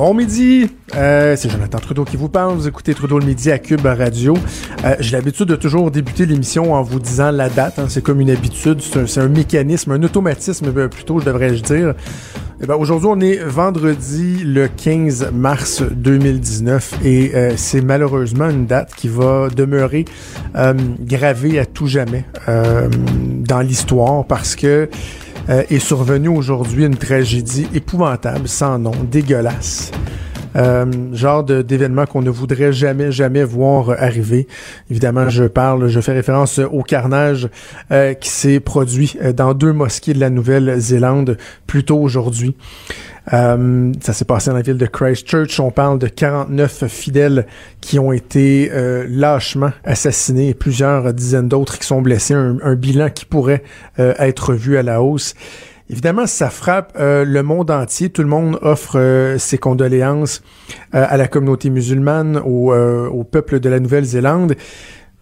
Bon midi, euh, c'est Jonathan Trudeau qui vous parle. Vous écoutez Trudeau le midi à Cube Radio. Euh, J'ai l'habitude de toujours débuter l'émission en vous disant la date. hein. C'est comme une habitude, c'est un, mécanisme, un automatisme euh, plutôt, je devrais-je dire. Eh ben, Aujourd'hui, on est vendredi le 15 mars 2019 et euh, c'est malheureusement une date qui va demeurer euh, gravée à tout jamais euh, dans l'histoire parce que euh, est survenue aujourd'hui une tragédie épouvantable, sans nom, dégueulasse. Euh, genre d'événement qu'on ne voudrait jamais, jamais voir arriver. Évidemment, je parle, je fais référence au carnage euh, qui s'est produit euh, dans deux mosquées de la Nouvelle-Zélande plus tôt aujourd'hui. Euh, ça s'est passé dans la ville de Christchurch. On parle de 49 fidèles qui ont été euh, lâchement assassinés et plusieurs dizaines d'autres qui sont blessés. Un, bilan qui pourrait euh, être vu à la hausse. Évidemment, ça frappe le monde entier. Tout le monde offre ses condoléances à la communauté musulmane, au peuple de la Nouvelle-Zélande.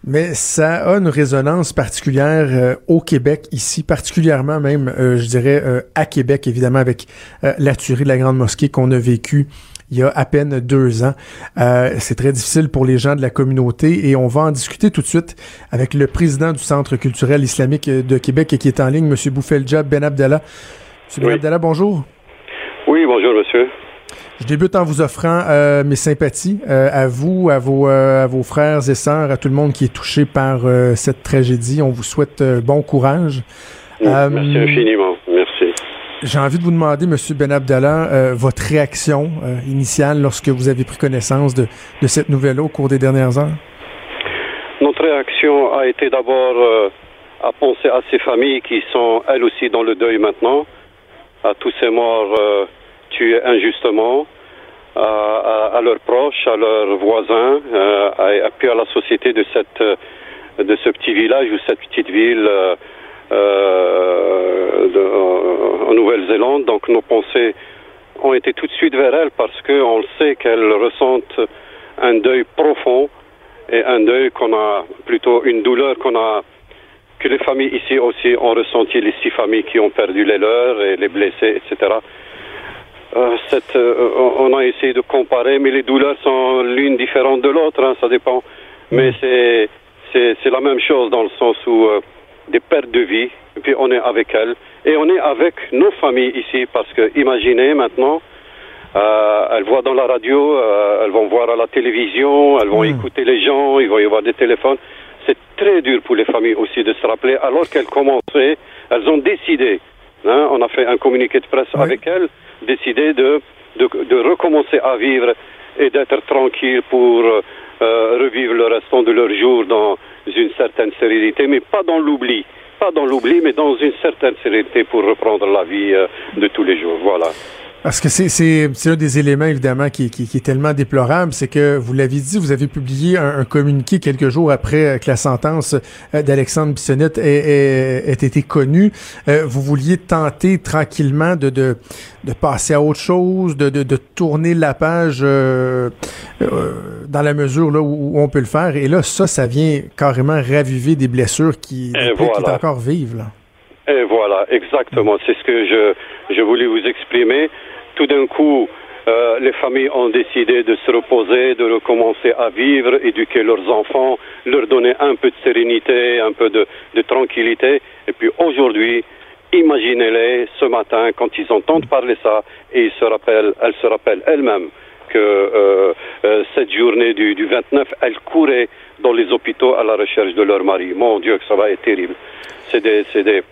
Mais ça a une résonance particulière euh, au Québec, ici, particulièrement même, euh, je dirais, euh, à Québec, évidemment, avec euh, la tuerie de la Grande Mosquée qu'on a vécue il y a à peine deux ans. Euh, c'est très difficile pour les gens de la communauté et on va en discuter tout de suite avec le président du Centre culturel islamique de Québec qui est en ligne, M. Boufeldja Ben Abdallah. M. Ben. Abdallah, bonjour. Oui, bonjour monsieur. Je débute en vous offrant euh, mes sympathies euh, à vous, à vos, euh, à vos frères et sœurs, à tout le monde qui est touché par euh, cette tragédie. On vous souhaite euh, bon courage. Euh, Merci infiniment. Merci. J'ai envie de vous demander, Monsieur Ben Abdallah, euh, votre réaction euh, initiale lorsque vous avez pris connaissance de, de cette nouvelle au cours des dernières heures? Notre réaction a été d'abord euh, à penser à ces familles qui sont elles aussi dans le deuil maintenant, à tous ces morts euh, tués injustement, à, leurs proches, à leurs voisins, euh, et puis à la société de cette de ce petit village ou cette petite ville euh, euh, en- Nouvelle-Zélande. Donc nos pensées ont été tout de suite vers elles parce qu'on sait qu'elles ressentent un deuil profond et un deuil qu'on a, plutôt une douleur qu'on a, que les familles ici aussi ont ressenti, les six familles qui ont perdu les leurs et les blessés, etc. Euh, cette, euh, on a essayé de comparer, mais les douleurs sont l'une différente de l'autre, hein, ça dépend. Mais c'est, c'est, la même chose dans le sens où euh, des pertes de vie, et puis on est avec elles, et on est avec nos familles ici, parce que imaginez maintenant, elles voient dans la radio, elles vont voir à la télévision, elles vont Mm. écouter les gens, il va y avoir des téléphones. C'est très dur pour les familles aussi de se rappeler, alors qu'elles commençaient, elles ont décidé, hein, on a fait un communiqué de presse Oui. avec elles, décidé de, de, recommencer à vivre et d'être tranquille pour euh, euh, revivre le restant de leur jour dans une certaine sérénité, mais pas dans l'oubli. Pas dans l'oubli, mais dans une certaine sérénité pour reprendre la vie euh, de tous les jours. Voilà. Parce que c'est un des éléments évidemment qui, qui, qui est tellement déplorable, c'est que vous l'avez dit, vous avez publié un, un communiqué quelques jours après euh, que la sentence euh, d'Alexandre Bissonnette ait, ait- ait été connue. Euh, vous vouliez tenter tranquillement de, de, de passer à autre chose, de, de, de tourner la page euh, euh, dans la mesure là où, où on peut le faire. Et là, ça, ça vient carrément raviver des blessures qui, des qui voilà. est encore vives. Là. Et voilà, exactement. C'est ce que je, je voulais vous exprimer. Tout d'un coup, euh, les familles ont décidé de se reposer, de recommencer à vivre, éduquer leurs enfants, leur donner un peu de sérénité, un peu de, tranquillité. Et puis aujourd'hui, imaginez-les ce matin quand ils entendent parler ça et ils se rappellent, elles se rappellent elles-mêmes que euh, euh, cette journée du, du 29, elles couraient dans les hôpitaux à la recherche de leur mari. Mon Dieu, que ça va être terrible. C'est des, des,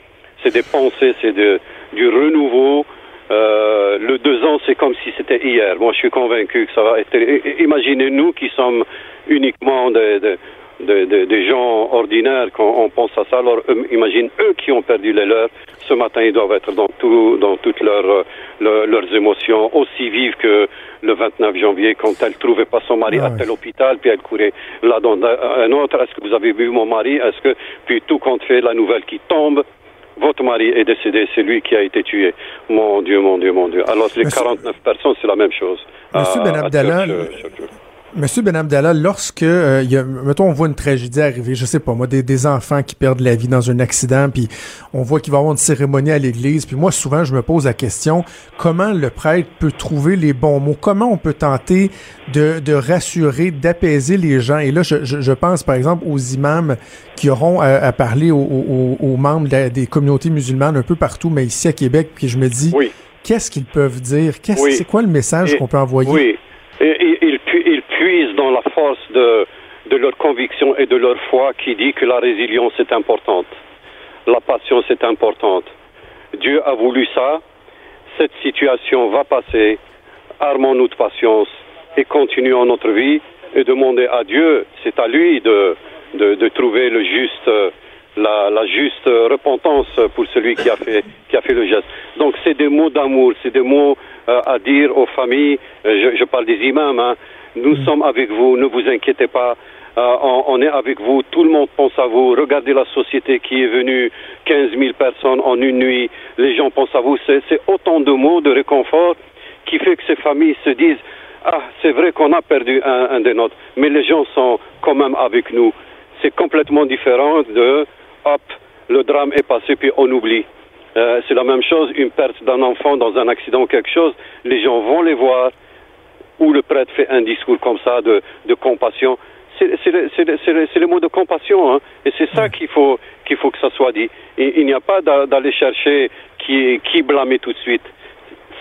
des pensées, c'est du renouveau. Euh, le deux ans, c'est comme si c'était hier. Moi, je suis convaincu que ça va être. Imaginez-nous qui sommes uniquement des, des, des- des- des gens ordinaires quand on pense à ça. Alors, imagine eux qui ont perdu les leurs. Ce matin, ils doivent être dans tout, dans toutes leurs, euh, leurs, leurs émotions aussi vives que le 29 janvier quand elle trouvait pas son mari Ah à tel hôpital, puis elle courait là dans un autre. Est-ce que vous avez vu mon mari? Est-ce que puis tout compte fait, la nouvelle qui tombe votre mari est décédé, c'est lui qui a été tué. Mon Dieu, mon Dieu, mon Dieu. Alors les 49 personnes, c'est la même chose. Monsieur Ben Abdallah, Monsieur Ben Abdallah, lorsque euh, y a, mettons, on voit une tragédie arriver, je sais pas moi, des, des enfants qui perdent la vie dans un accident, puis on voit qu'il va y avoir une cérémonie à l'église, puis moi souvent je me pose la question comment le prêtre peut trouver les bons mots, comment on peut tenter de, de rassurer, d'apaiser les gens? Et là, je, je, pense par exemple aux imams qui auront à, parler aux, aux, aux membres des communautés musulmanes un peu partout, mais ici à Québec, puis je me dis, qu'est-ce qu'ils peuvent dire, qu'est-ce, c'est quoi le message qu'on peut envoyer? Oui. Et, ils, ils dans la force de, de leur conviction et de leur foi qui dit que la résilience est importante, la patience est importante. Dieu a voulu ça, cette situation va passer, armons-nous de patience et continuons notre vie et demandez à Dieu, c'est à lui de, de, trouver le juste, la, la, juste repentance pour celui qui a fait, qui a fait le geste. Donc c'est des mots d'amour, c'est des mots euh, à dire aux familles, euh, je, je parle des imams, hein, nous mm. sommes avec vous, ne vous inquiétez pas. Euh, on, on, est avec vous, tout le monde pense à vous. Regardez la société qui est venue, 15 000 personnes en une nuit, les gens pensent à vous. C'est autant de mots de réconfort qui fait que ces familles se disent Ah, c'est vrai qu'on a perdu un, un des nôtres, mais les gens sont quand même avec nous. C'est complètement différent de Hop, le drame est passé, puis on oublie. Euh, c'est la même chose, une perte d'un enfant dans un accident ou quelque chose, les gens vont les voir, ou le prêtre fait un discours comme ça de, de compassion. C'est les mots de compassion, hein, et c'est ça qu'il faut, qu'il faut que ça soit dit. Et, il n'y a pas d'aller chercher qui, qui blâmer tout de suite.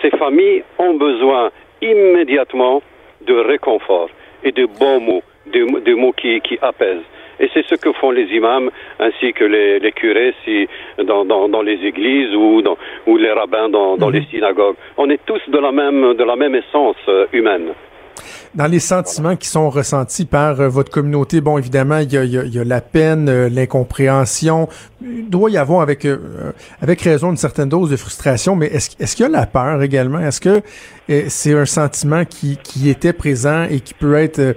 Ces familles ont besoin immédiatement de réconfort et de bons mots, des, des mots qui, qui apaisent. Et c'est ce que font les imams ainsi que les, les curés si, dans, dans, dans, les églises ou, dans, ou les rabbins dans, dans les mhm. synagogues. On est tous de la même, de la même essence euh, humaine. Dans les sentiments qui sont ressentis par euh, votre communauté, bon, évidemment, il y a, y a, la peine, euh, l'incompréhension. Il doit y avoir, avec, euh, avec raison, une certaine dose de frustration, mais est-ce est qu'il y a la peur également? Est-ce que c'est un sentiment qui, qui était présent et qui peut être,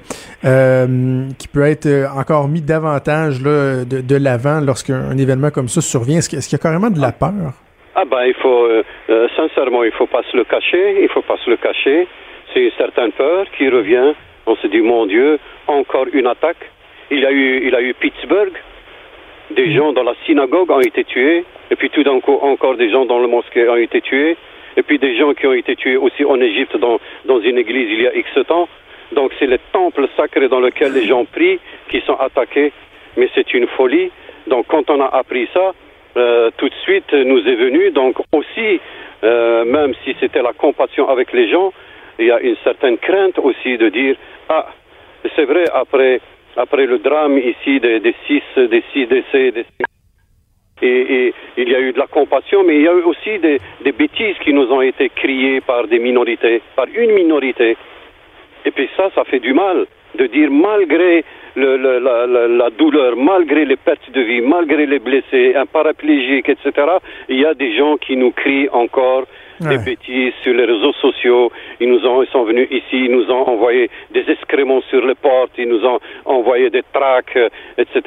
qui peut être encore mis davantage là, de, de l'avant lorsqu'un événement comme ça survient? Est-ce qu'il y a carrément de la peur? Ah ben, il faut, sincèrement, il faut pas se le cacher, il faut pas se le cacher c'est une certaine peur qui revient. On se dit, mon Dieu, encore une attaque. Il a eu, il a eu Pittsburgh. Des mm. gens dans la synagogue ont été tués. Et puis tout d'un coup, encore des gens dans le mosquée ont été tués. Et puis des gens qui ont été tués aussi en Égypte dans, dans une église il y a X temps. Donc c'est le temple sacré dans lequel les gens prient qui sont attaqués. Mais c'est une folie. Donc quand on a appris ça, euh, tout de suite nous est venu donc aussi, euh, même si c'était la compassion avec les gens, il y a une certaine crainte aussi de dire ah c'est vrai après après le drame ici des, des six des six décès et, il y a eu de la compassion, mais il y a eu aussi des, bêtises qui nous ont été criées par des minorités, par une minorité. Et puis ça, ça fait du mal de dire malgré la, douleur, malgré les pertes de vie, malgré les blessés, un paraplégique, etc., il y a des gens qui nous crient encore des bêtises sur les réseaux sociaux. Ils nous ont, ils sont venus ici, ils nous ont envoyé des excréments sur les portes, ils nous ont envoyé des tracts, etc.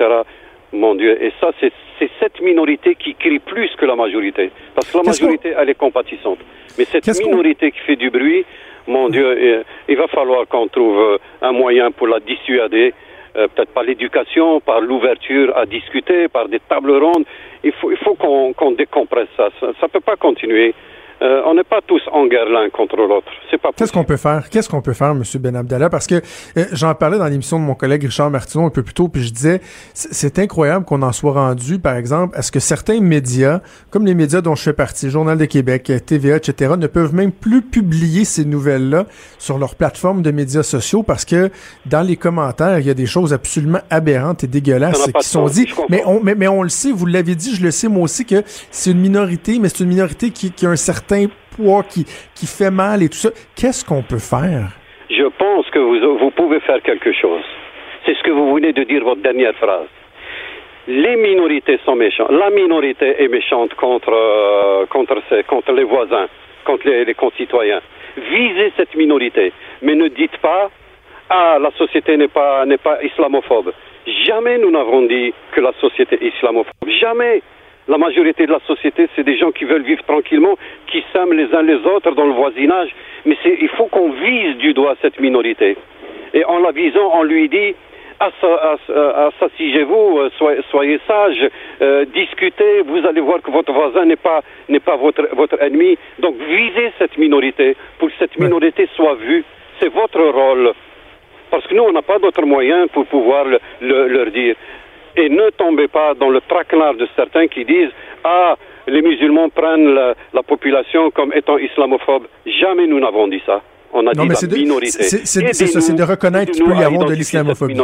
Mon Dieu. Et ça, c'est cette minorité qui crie plus que la majorité. Parce que la majorité, elle est compatissante. Mais cette minorité qui fait du bruit, mon Dieu, il va falloir qu'on trouve euh, un moyen pour la dissuader. Euh, peut-être par l'éducation, par l'ouverture à discuter, par des tables rondes. Il faut, il faut qu'on qu décompresse ça. Ça ne peut pas continuer. Euh, on n'est pas tous en guerre l'un contre l'autre. C'est pas Qu'est-ce qu'on peut faire? Qu'est-ce qu'on peut faire, Monsieur Ben Abdallah? Parce que euh, j'en parlais dans l'émission de mon collègue Richard Martineau un peu plus tôt, puis je disais, c'est incroyable qu'on en soit rendu, par exemple, à ce que certains médias, comme les médias dont je fais partie, Journal de Québec, TVA, etc., ne peuvent même plus publier ces nouvelles-là sur leur plateforme de médias sociaux parce que dans les commentaires, il y a des choses absolument aberrantes et dégueulasses qui sont dites. Mais on, mais, mais on le sait, vous l'avez dit, je le sais moi aussi, que c'est une minorité, mais c'est une minorité qui, qui a un certain poids qui, qui fait mal et tout ça. Qu'est-ce qu'on peut faire? Je pense que vous, vous pouvez faire quelque chose. C'est ce que vous venez de dire, votre dernière phrase. Les minorités sont méchantes. La minorité est méchante contre, euh, contre, contre les voisins, contre les, les concitoyens. Visez cette minorité, mais ne dites pas ah la société n'est pas n'est pas islamophobe. Jamais nous n'avons dit que la société est islamophobe. Jamais. La majorité de la société, c'est des gens qui veulent vivre tranquillement, qui s'aiment les uns les autres dans le voisinage. Mais il faut qu'on vise du doigt cette minorité. Et en la visant, on lui dit assagez-vous, euh, soyez, soyez sage, euh, discutez, vous allez voir que votre voisin n'est pas, n'est pas votre, votre ennemi. Donc visez cette minorité pour que cette minorité soit vue. C'est votre rôle. Parce que nous, on n'a pas d'autres moyens pour pouvoir le, leur dire. Et ne tombez pas dans le traquenard de certains qui disent Ah, les musulmans prennent la, la population comme étant islamophobe. Jamais nous n'avons dit ça. On a dit la minorité. C'est ça, c'est de reconnaître qu'il peut y avoir de l'islamophobie.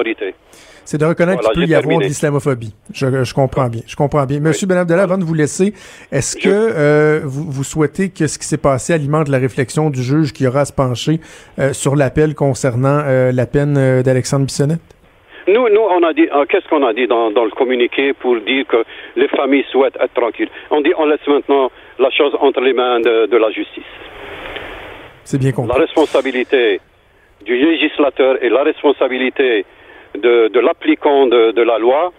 C'est de reconnaître qu'il peut y avoir de l'islamophobie. Je, je, comprends bien. Je comprends bien. Monsieur oui. Benabdallah, avant de vous laisser, est-ce que euh, vous, vous, souhaitez que ce qui s'est passé alimente la réflexion du juge qui aura à se pencher euh, sur l'appel concernant euh, la peine euh, d'Alexandre Bissonnette? Nous, nous, on a dit, euh, qu'est-ce qu'on a dit dans, dans, le communiqué pour dire que les familles souhaitent être tranquilles? On dit, on laisse maintenant la chose entre les mains de, de la justice. C'est bien compris. La responsabilité du législateur et la responsabilité de, de l'applicant de, de, la loi,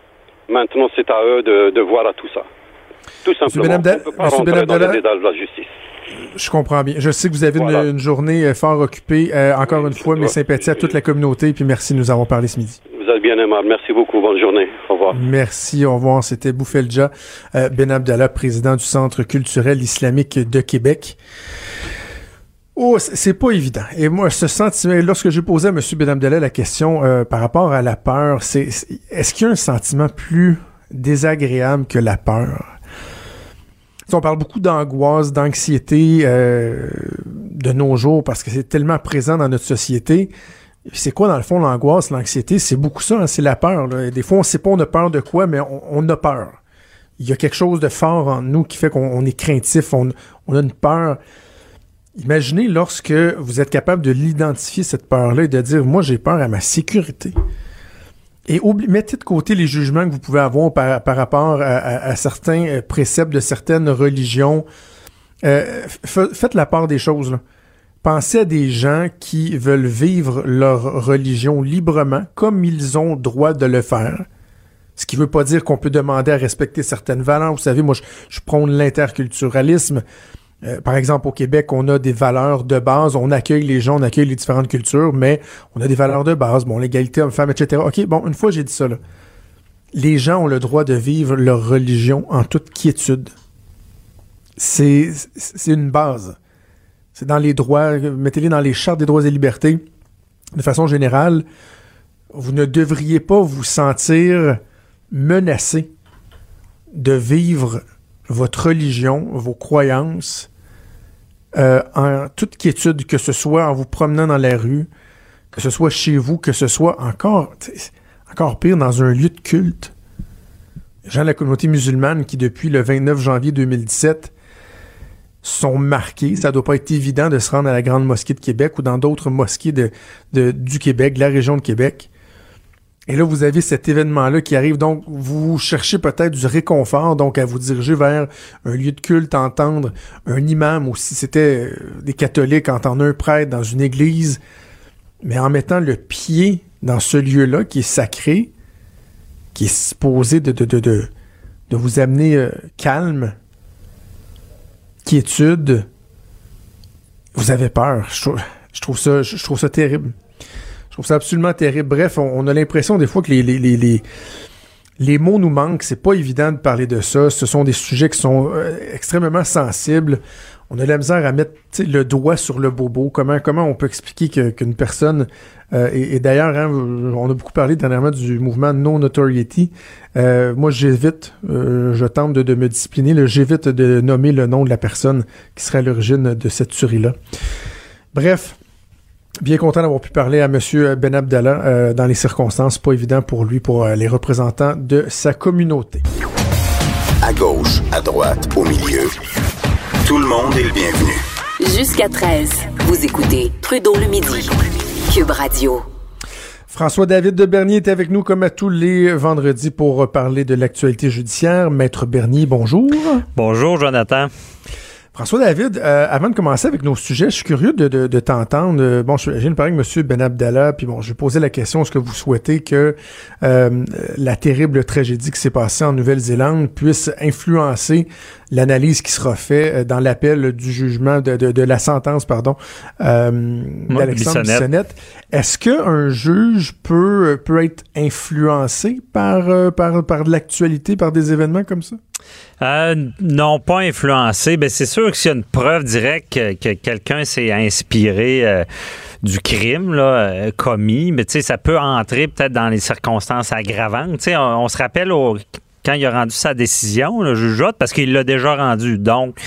maintenant c'est à eux de, voir à tout ça. Tout simplement. On ne peut pas rentrer dans les détails de la justice. Je comprends bien. Je sais que vous avez voilà. une, une, journée fort occupée. Euh, encore une fois, mes sympathies à toute la communauté, puis merci de nous avoir parlé ce midi. Bien aimable. Merci beaucoup. Bonne journée. Au revoir. Merci. Au revoir. C'était Boufelja euh, Ben Abdallah, président du Centre culturel islamique de Québec. Oh, c'est pas évident. Et moi, ce sentiment, lorsque j'ai posé à M. Benamdallah la question euh, par rapport à la peur, c'est est-ce qu'il y a un sentiment plus désagréable que la peur? On parle beaucoup d'angoisse, d'anxiété euh, de nos jours parce que c'est tellement présent dans notre société. C'est quoi, dans le fond, l'angoisse, l'anxiété? C'est beaucoup ça, hein, c'est la peur. Des fois, on sait pas on a peur de quoi, mais on, a peur. Il y a quelque chose de fort en nous qui fait qu'on est craintif, on, a une peur. Imaginez lorsque vous êtes capable de l'identifier, cette peur-là, et de dire, moi, j'ai peur à ma sécurité. Et mettez de côté les jugements que vous pouvez avoir par, rapport à, certains préceptes de certaines religions. Euh, faites la part des choses. Là. Pensez à des gens qui veulent vivre leur religion librement, comme ils ont droit de le faire. Ce qui veut pas dire qu'on peut demander à respecter certaines valeurs. Vous savez, moi, je, prône l'interculturalisme. Euh, par exemple, au Québec, on a des valeurs de base, on accueille les gens, on accueille les différentes cultures, mais on a des valeurs de base, bon, l'égalité homme-femme, etc. OK, bon, une fois j'ai dit ça, là. Les gens ont le droit de vivre leur religion en toute quiétude. C'est une base. C'est dans les droits, mettez-les dans les chartes des droits et libertés. De façon générale, vous ne devriez pas vous sentir menacé de vivre votre religion, vos croyances, euh, en toute quiétude, que ce soit en vous promenant dans la rue, que ce soit chez vous, que ce soit encore, encore pire, dans un lieu de culte. Les gens de la communauté musulmane qui, depuis le 29 janvier 2017, sont marqués. Ça doit pas être évident de se rendre à la Grande Mosquée de Québec ou dans d'autres mosquées du Québec, de la région de Québec. Et là, vous avez cet événement-là qui arrive. Donc, vous cherchez peut-être du réconfort, donc à vous diriger vers un lieu de culte, entendre un imam ou si c'était des catholiques, entendre un prêtre dans une église. Mais en mettant le pied dans ce lieu-là qui est sacré, qui est supposé de, de, de, de, de vous amener euh, calme, quiétude, vous avez peur. Je trouve, ça, terrible. Je trouve ça absolument terrible. Bref, on, a l'impression des fois que les, les, les, les, les mots nous manquent. C'est pas évident de parler de ça. Ce sont des sujets qui sont euh, extrêmement sensibles. On a la misère à mettre le doigt sur le bobo. Comment, comment on peut expliquer que, qu'une personne... Euh, et, d'ailleurs, hein, on a beaucoup parlé dernièrement du mouvement No Notoriety. Euh, moi, j'évite, euh, je tente de, me discipliner, j'évite de nommer le nom de la personne qui serait à l'origine de cette tuerie-là. Bref, Bien content d'avoir pu parler à M. Ben Abdallah dans les circonstances pas évident pour lui, pour les représentants de sa communauté. À gauche, à droite, au milieu, tout le monde est le bienvenu. Jusqu'à 13, vous écoutez Trudeau le midi, Cube Radio. François-David de Bernier est avec nous comme à tous les vendredis pour parler de l'actualité judiciaire. Maître Bernier, bonjour. Bonjour, Jonathan. François David, euh, avant de commencer avec nos sujets, je suis curieux de, de, de t'entendre. Euh, bon, je viens de parler avec M. Ben Abdallah, puis bon, je vais poser la question est-ce que vous souhaitez que euh, la terrible tragédie qui s'est passée en Nouvelle-Zélande puisse influencer l'analyse qui sera faite dans l'appel du jugement de, de, de, la sentence, pardon, d'Alexandre Bissonnette. Est-ce qu'un juge peut peut être influencé par par par de l'actualité, par des événements comme ça? Euh, non, pas influencé. Ben, c'est sûr que s'il y a une preuve directe que, quelqu'un s'est inspiré euh, du crime euh, commis, mais ça peut entrer peut-être dans les circonstances aggravantes. On, se rappelle au il a rendu sa décision, le juge parce qu'il l'a déjà rendu. Donc,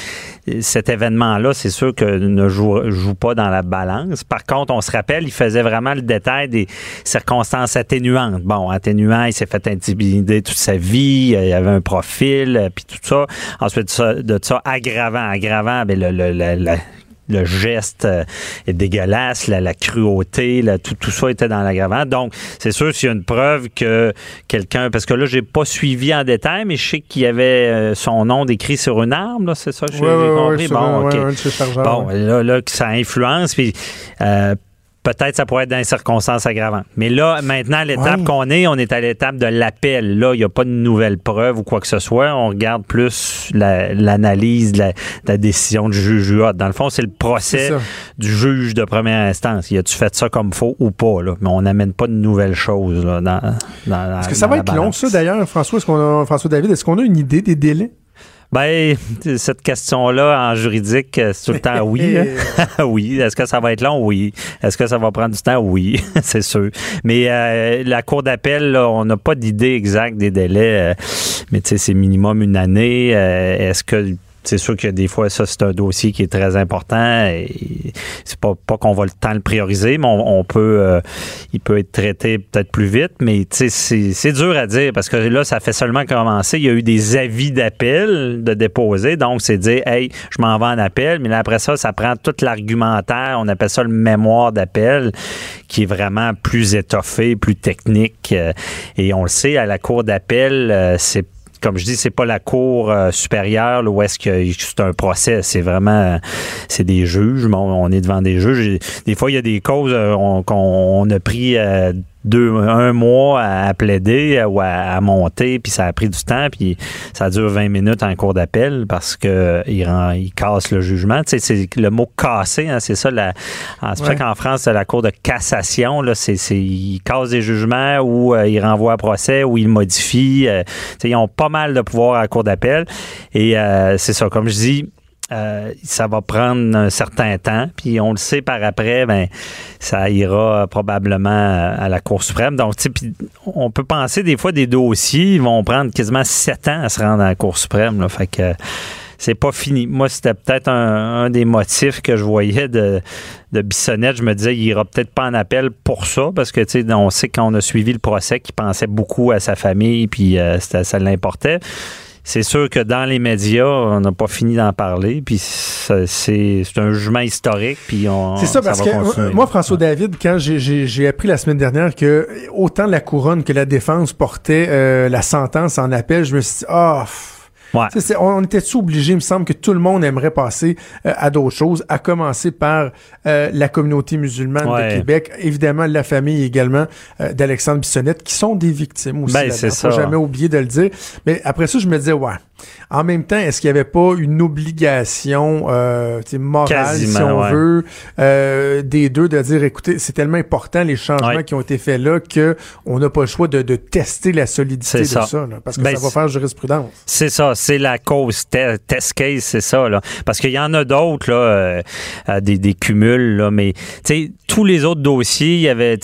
cet événement-là, c'est sûr que ne joue, pas dans la balance. Par contre, on se rappelle, il faisait vraiment le détail des circonstances atténuantes. Bon, atténuant, il s'est fait intimider toute sa vie, il avait un profil, puis tout ça. Ensuite de ça, aggravant, aggravant, ben le, le, le geste euh, est dégueulasse, la, cruauté, tout, tout, ça était dans l'aggravant. Donc, c'est sûr s'il y a une preuve que quelqu'un, parce que là, j'ai pas suivi en détail, mais je sais qu'il y avait euh, son nom décrit sur une arme, c'est ça, j'ai compris. bon, bon, là, là, ça influence, puis euh, peut-être ça pourrait être dans les circonstances aggravantes. Mais là, maintenant, l'étape qu'on est, on est à l'étape de l'appel. Là, il n'y a pas de nouvelles preuves ou quoi que ce soit. On regarde plus l'analyse de, la, décision du juge Dans le fond, c'est le procès du juge de première instance. Y a-tu fait ça comme faux ou pas? Là? Mais on n'amène pas de nouvelles choses là, dans, dans Est-ce que ça va être long, ça, d'ailleurs, François, François David? Est-ce qu'on a une idée des délais? Ben, cette question-là en juridique, c'est tout le temps oui. Oui. Est-ce que ça va être long? Oui. Est-ce que ça va prendre du temps? Oui, c'est sûr. Mais euh, la Cour d'appel, on n'a pas d'idée exacte des délais. Euh, mais tu sais, c'est minimum une année. Euh, est-ce que c'est sûr que des fois, ça, c'est un dossier qui est très important. C'est pas, pas qu'on va le temps le prioriser, mais on, peut, euh, il peut être traité peut-être plus vite. Mais c'est, c'est dur à dire parce que là, ça fait seulement commencer. Il y a eu des avis d'appel de déposer. Donc, c'est dire, hey, je m'en vais en appel. Mais là, après ça, ça prend tout l'argumentaire. On appelle ça le mémoire d'appel qui est vraiment plus étoffé, plus technique. Euh, et on le sait, à la cour d'appel, euh, c'est comme je dis, c'est pas la cour euh, supérieure où est-ce que c'est un procès. C'est vraiment, c'est des juges. On, est devant des juges. Des fois, il y a des causes euh, qu'on a pris euh, deux, un mois à, plaider ou à, monter, puis ça a pris du temps, puis ça dure 20 minutes en cours d'appel parce que il, rend, il casse le jugement. Tu sais, c'est le mot casser, hein, c'est ça. La, c'est vrai qu'en France, la cour de cassation, là, c'est, c'est il casse des jugements ou euh, il renvoie à procès ou il modifie. Euh, ils ont pas mal de pouvoir à la cour d'appel. Et euh, c'est ça, comme je dis, euh, ça va prendre un certain temps. Puis on le sait par après, ben, ça ira probablement à la Cour suprême. Donc, on peut penser des fois des dossiers vont prendre quasiment sept ans à se rendre à la Cour suprême. Là, fait que c'est pas fini. Moi, c'était peut-être un, des motifs que je voyais de, de Bissonnette. Je me disais, il ira peut-être pas en appel pour ça, parce que, tu sais, on sait qu'on a suivi le procès qu'il pensait beaucoup à sa famille, puis euh, ça l'importait c'est sûr que dans les médias, on n'a pas fini d'en parler. Puis c'est un jugement historique. Puis on. C'est ça, parce que moi, François David, quand j'ai appris la semaine dernière que autant la couronne que la défense portaient euh, la sentence en appel, je me suis dit, ah. On était-tu obligé, il me semble, que tout le monde aimerait passer euh, à d'autres choses, à commencer par euh, la communauté musulmane de Québec, évidemment la famille également euh, d'Alexandre Bissonnette, qui sont des victimes aussi. Ben, c'est Faut jamais oublier de le dire. Mais après ça, je me disais, ouais, en même temps, est-ce qu'il n'y avait pas une obligation euh, morale, si on veut, euh, des deux de dire, écoutez, c'est tellement important les changements qui ont été faits là que on n'a pas le choix de, tester la solidité de ça, parce que ben, ça va faire jurisprudence. C'est ça, c'est la cause test case, c'est ça là, parce qu'il y en a d'autres là, euh, des, des cumuls là, mais tous les autres dossiers, il y avait,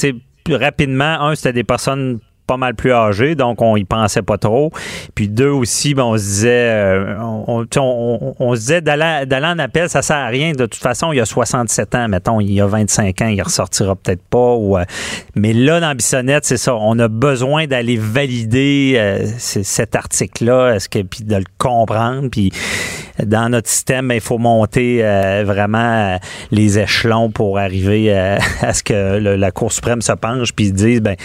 rapidement, un, c'était des personnes pas mal plus âgé, donc on y pensait pas trop. Puis deux aussi, ben, on se disait, euh, on, se disait d'aller en appel, ça sert à rien. De toute façon, il y a 67 ans, mettons, il y a 25 ans, il ressortira peut-être pas. Euh, mais là, dans Bissonnette, c'est ça, on a besoin d'aller valider euh, cet article-là, est-ce que puis de le comprendre, puis dans notre système, il faut monter vraiment les échelons pour arriver à ce que la Cour suprême se penche puis dise ben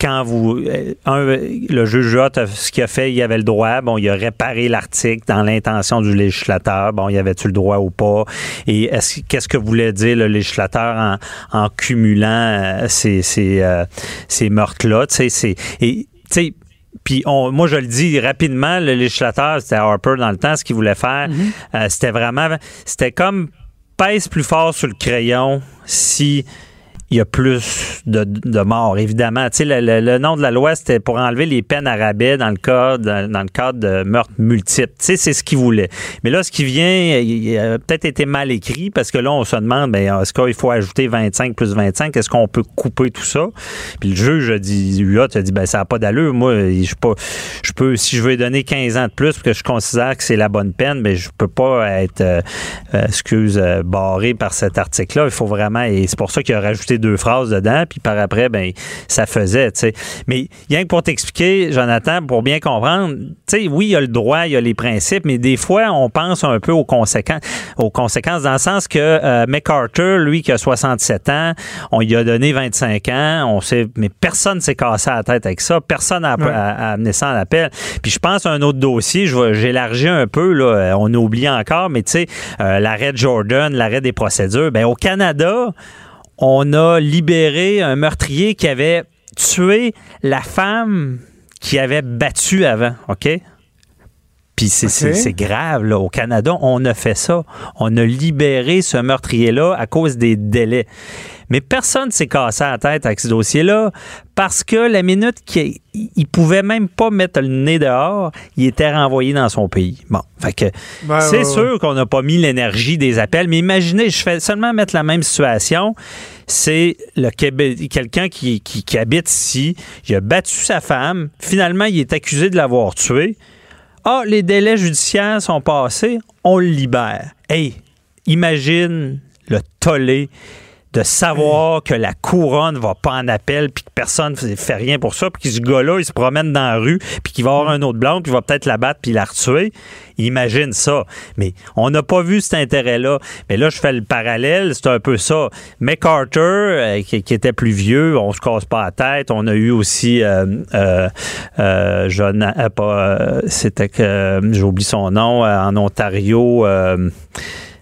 quand vous. euh, Un, le juge Huot, ce qu'il a fait, il avait le droit. Bon, il a réparé l'article dans l'intention du législateur. Bon, il avait-tu le droit ou pas? Et est-ce, qu'est-ce que voulait dire le législateur en, en cumulant euh, ces, ces, euh, ces meurtres-là? Tu sais, c'est. Et, tu sais, puis on, moi, je le dis rapidement, le législateur, c'était Harper dans le temps, ce qu'il voulait faire, euh, c'était vraiment, c'était comme pèse plus fort sur le crayon si il y a plus de, de morts, évidemment. Tu sais, le, le- le nom de la loi, c'était pour enlever les peines à rabais dans le cas dans, le cadre de meurtres multiples. Tu sais, c'est ce qu'il voulait. Mais là, ce qui vient, il, a peut-être été mal écrit parce que là, on se demande, ben, est-ce qu'il faut ajouter 25 plus 25? Est-ce qu'on peut couper tout ça? Puis le juge a dit, Huot a dit, ben, ça n'a pas d'allure. Moi, je pas, je peux, si je veux donner 15 ans de plus parce que je considère que c'est la bonne peine, mais je peux pas être, euh, euh, excuse, euh, barré par cet article-là. Il faut vraiment, et c'est pour ça qu'il a rajouté deux phrases dedans, puis par après, ben, ça faisait, tu sais. Mais rien que pour t'expliquer, Jonathan, pour bien comprendre, tu sais, oui, il y a le droit, il y a les principes, mais des fois, on pense un peu aux conséquences, aux conséquences dans le sens que euh, MacArthur, lui, qui a 67 ans, on lui a donné 25 ans, on sait, mais personne s'est cassé la tête avec ça, personne n'a Ouais. amené ça en appel. Puis je pense à un autre dossier, je vais- j'élargis un peu, là, on oublie encore, mais tu sais, euh, l'arrêt de Jordan, l'arrêt des procédures, ben au Canada, on a libéré un meurtrier qui avait tué la femme qui avait battu avant, OK? Puis c'est grave, là. Au Canada, on a fait ça. On a libéré ce meurtrier-là à cause des délais. Mais personne s'est cassé la tête avec ce dossier-là parce que la minute qu'il il pouvait même pas mettre le nez dehors, il était renvoyé dans son pays. Bon, fait que Ben, c'est ouais, sûr qu'on n'a pas mis l'énergie des appels, mais imaginez, je fais seulement mettre la même situation. C'est le Québec, quelqu'un qui, qui, qui habite ici, il a battu sa femme, finalement, il est accusé de l'avoir tué. Ah, les délais judiciaires sont passés, on le libère. Hey, imagine le tollé de savoir que la couronne va pas en appel puis que personne ne fait rien pour ça puis que ce gars-là, il se promène dans la rue puis qu'il va avoir un autre blanc puis va peut-être la battre puis la retuer. Imagine ça. Mais on n'a pas vu cet intérêt-là. Mais là, je fais le parallèle, c'est un peu ça. MacArthur, euh, qui, était plus vieux, on se casse pas la tête. On a eu aussi euh, euh, euh, euh, pas, euh, c'était que j'oublie son nom en Ontario.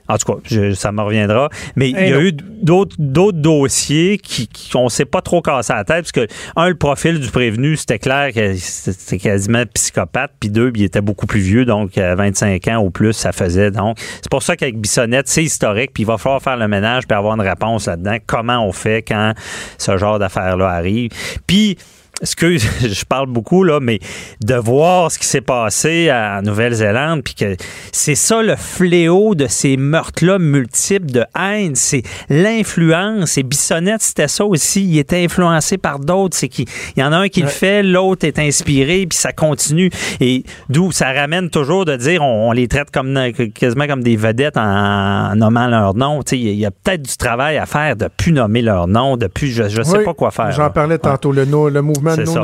Euh, en tout cas, je- ça me reviendra. Mais il y a non. eu d'autres d'autres dossiers qui, qui on s'est pas trop cassé la tête parce que un le profil du prévenu c'était clair que c'était quasiment psychopathe puis deux il était beaucoup plus vieux donc euh, 25 ans ou plus ça faisait donc c'est pour ça qu'avec Bissonnette c'est historique puis il va falloir faire le ménage puis avoir une réponse là-dedans comment on fait quand ce genre d'affaires là arrive? Puis excuse, je parle beaucoup, là, mais de voir ce qui s'est passé en Nouvelle-Zélande, puis que c'est ça le fléau de ces meurtres-là multiples de haine, c'est l'influence. Et Bissonnette, c'était ça aussi. Il était influencé par d'autres. C'est qu'il il y en a un qui le fait, l'autre est inspiré, puis ça continue. Et d'où ça ramène toujours de dire on, on les traite comme quasiment comme des vedettes en, en nommant leur nom. Tu sais, Il y a, peut-être du travail à faire de plus nommer leur nom, de plus, je, je sais Oui, pas quoi faire. J'en parlais Ouais. tantôt, le, le mouvement de ça.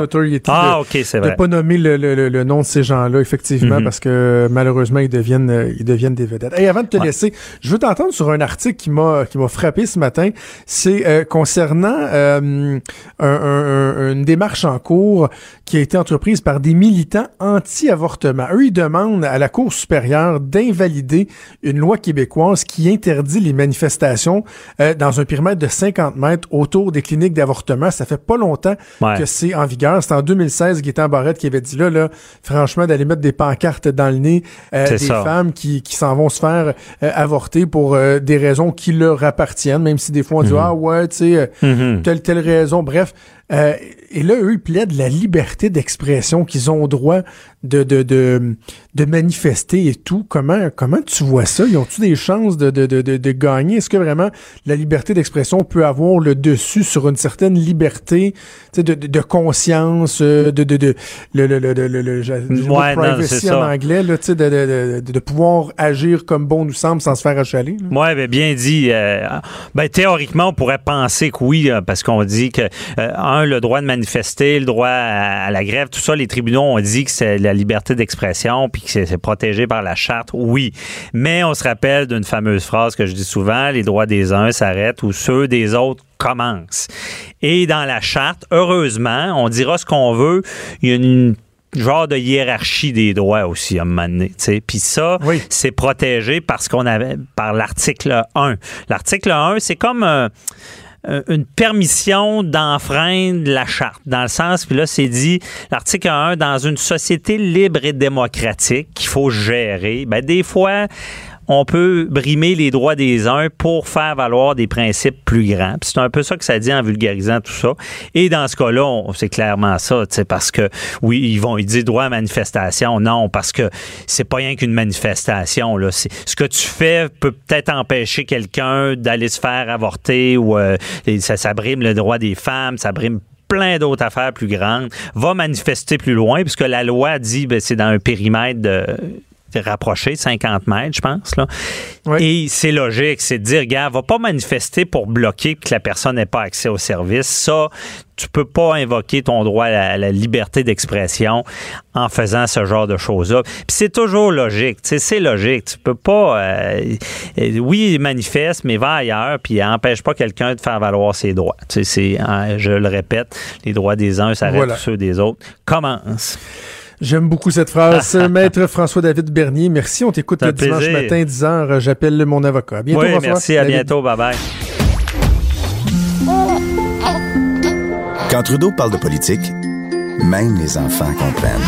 Ah, de- OK, c'est de vrai. pas nommer le, le- le- nom de ces gens-là, effectivement, Mhm. parce que malheureusement, ils deviennent, euh, ils deviennent des vedettes. Et avant de te Ouais. laisser, je veux t'entendre sur un article qui m'a qui m'a frappé ce matin. C'est euh, concernant euh, un- un- un- une démarche en cours qui a été entreprise par des militants anti-avortement. Eux, ils demandent à la Cour supérieure d'invalider une loi québécoise qui interdit les manifestations euh, dans un périmètre de 50 mètres autour des cliniques d'avortement. Ça fait pas longtemps Ouais. que c'est en vigueur. C'est en 2016, Gaétan Barrette qui avait dit là, là franchement, d'aller mettre des pancartes dans le nez euh, des ça. femmes qui, qui s'en vont se faire euh, avorter pour euh, des raisons qui leur appartiennent, même si des fois on dit Ah ouais, tu sais, Mhm. telle, telle raison. Bref. Euh, et là, eux, ils plaident la liberté d'expression qu'ils ont droit de, de, de, de manifester et tout. Comment, comment tu vois ça? Ils ont-tu des chances de, de, de, de, gagner? Est-ce que vraiment la liberté d'expression peut avoir le dessus sur une certaine liberté de, de, de conscience, euh, de, de, de, le, le, le, le, Ouais, privacy en ça. anglais, là, de, de, de, de pouvoir agir comme bon nous semble sans se faire achaler? Oui, ben bien dit. Euh, ben, théoriquement, on pourrait penser que oui, euh, parce qu'on dit que, euh, un, le droit de manifester, le droit à, la grève, tout ça, les tribunaux ont dit que c'est la liberté d'expression puis que c'est protégé par la charte. Oui. Mais on se rappelle d'une fameuse phrase que je dis souvent, les droits des uns s'arrêtent ou ceux des autres commencent. Et dans la charte, heureusement, on dira ce qu'on veut, il y a une genre de hiérarchie des droits aussi à un moment donné. Puis ça, c'est protégé parce qu'on avait par l'article 1. L'article 1, c'est comme une permission d'enfreindre la charte, dans le sens, puis là, c'est dit, l'article 1, dans une société libre et démocratique qu'il faut gérer, ben, des fois, on peut brimer les droits des uns pour faire valoir des principes plus grands. C'est un peu ça que ça dit en vulgarisant tout ça. Et dans ce cas-là, c'est clairement ça, parce que oui, ils vont ils disent droit à manifestation. Non, parce que c'est pas rien qu'une manifestation. Là. Ce que tu fais peut peut-être empêcher quelqu'un d'aller se faire avorter ou euh, ça, ça brime le droit des femmes, ça brime plein d'autres affaires plus grandes, va manifester plus loin, puisque la loi dit ben, c'est dans un périmètre de rapproché, 50 mètres, je pense. Là. Et c'est logique, c'est de dire, gars, va pas manifester pour bloquer que la personne n'ait pas accès au service. Ça, tu peux pas invoquer ton droit à la, liberté d'expression en faisant ce genre de choses-là. Puis c'est toujours logique, c'est logique. Tu peux pas, euh, euh, oui, manifeste, mais va ailleurs, puis empêche pas quelqu'un de faire valoir ses droits. C'est, hein, je le répète, les droits des uns s'arrêtent ceux des autres. Commence. J'aime beaucoup cette phrase. Maître François-David Bernier, merci. On t'écoute le dimanche matin, 10h. J'appelle mon avocat. À bientôt, oui, merci. À bientôt. Bye-bye. Quand Trudeau parle de politique, même les enfants comprennent.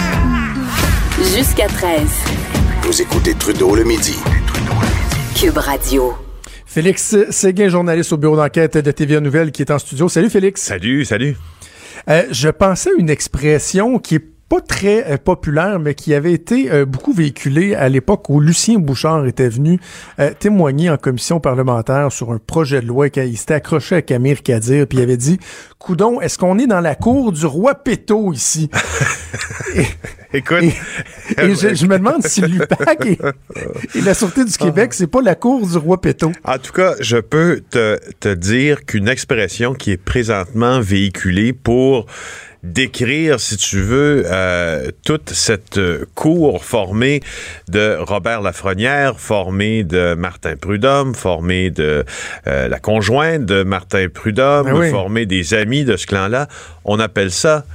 Jusqu'à 13. Vous écoutez Trudeau le midi. Cube Radio. Félix Séguin, journaliste au bureau d'enquête de TVA Nouvelle, qui est en studio. Salut, Félix. Salut, salut. Euh, je pensais à une expression qui est pas très euh, populaire, mais qui avait été euh, beaucoup véhiculé à l'époque où Lucien Bouchard était venu euh, témoigner en commission parlementaire sur un projet de loi qu'il s'était accroché à Camille Kadir, puis il avait dit Coudon, est-ce qu'on est dans la cour du roi Péto ici? Écoute, et, je, me demande si l'UPAC et, la Sûreté du Québec, c'est pas la cour du roi Péto. En tout cas, je peux te, te dire qu'une expression qui est présentement véhiculée pour décrire, si tu veux, euh, toute cette euh, cour formée de Robert Lafrenière, formée de Martin Prudhomme, formée de euh, la conjointe de Martin Prudhomme, ben formée des amis de ce clan-là. On appelle ça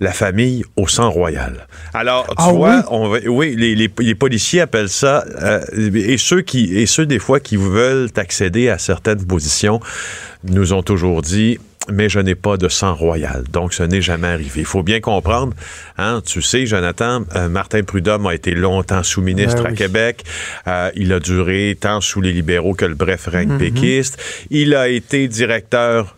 la famille au sang royal. Alors, tu ah vois, oui, on, oui les, les, policiers appellent ça, et ceux qui, et ceux des fois qui veulent accéder à certaines positions, nous ont toujours dit, mais je n'ai pas de sang royal. Donc, ce n'est jamais arrivé. Il faut bien comprendre, hein, tu sais, Jonathan, euh, Martin Prudhomme a été longtemps sous-ministre ben à Québec. Euh, il a duré tant sous les libéraux que le bref règne mm-hmm. péquiste. Il a été directeur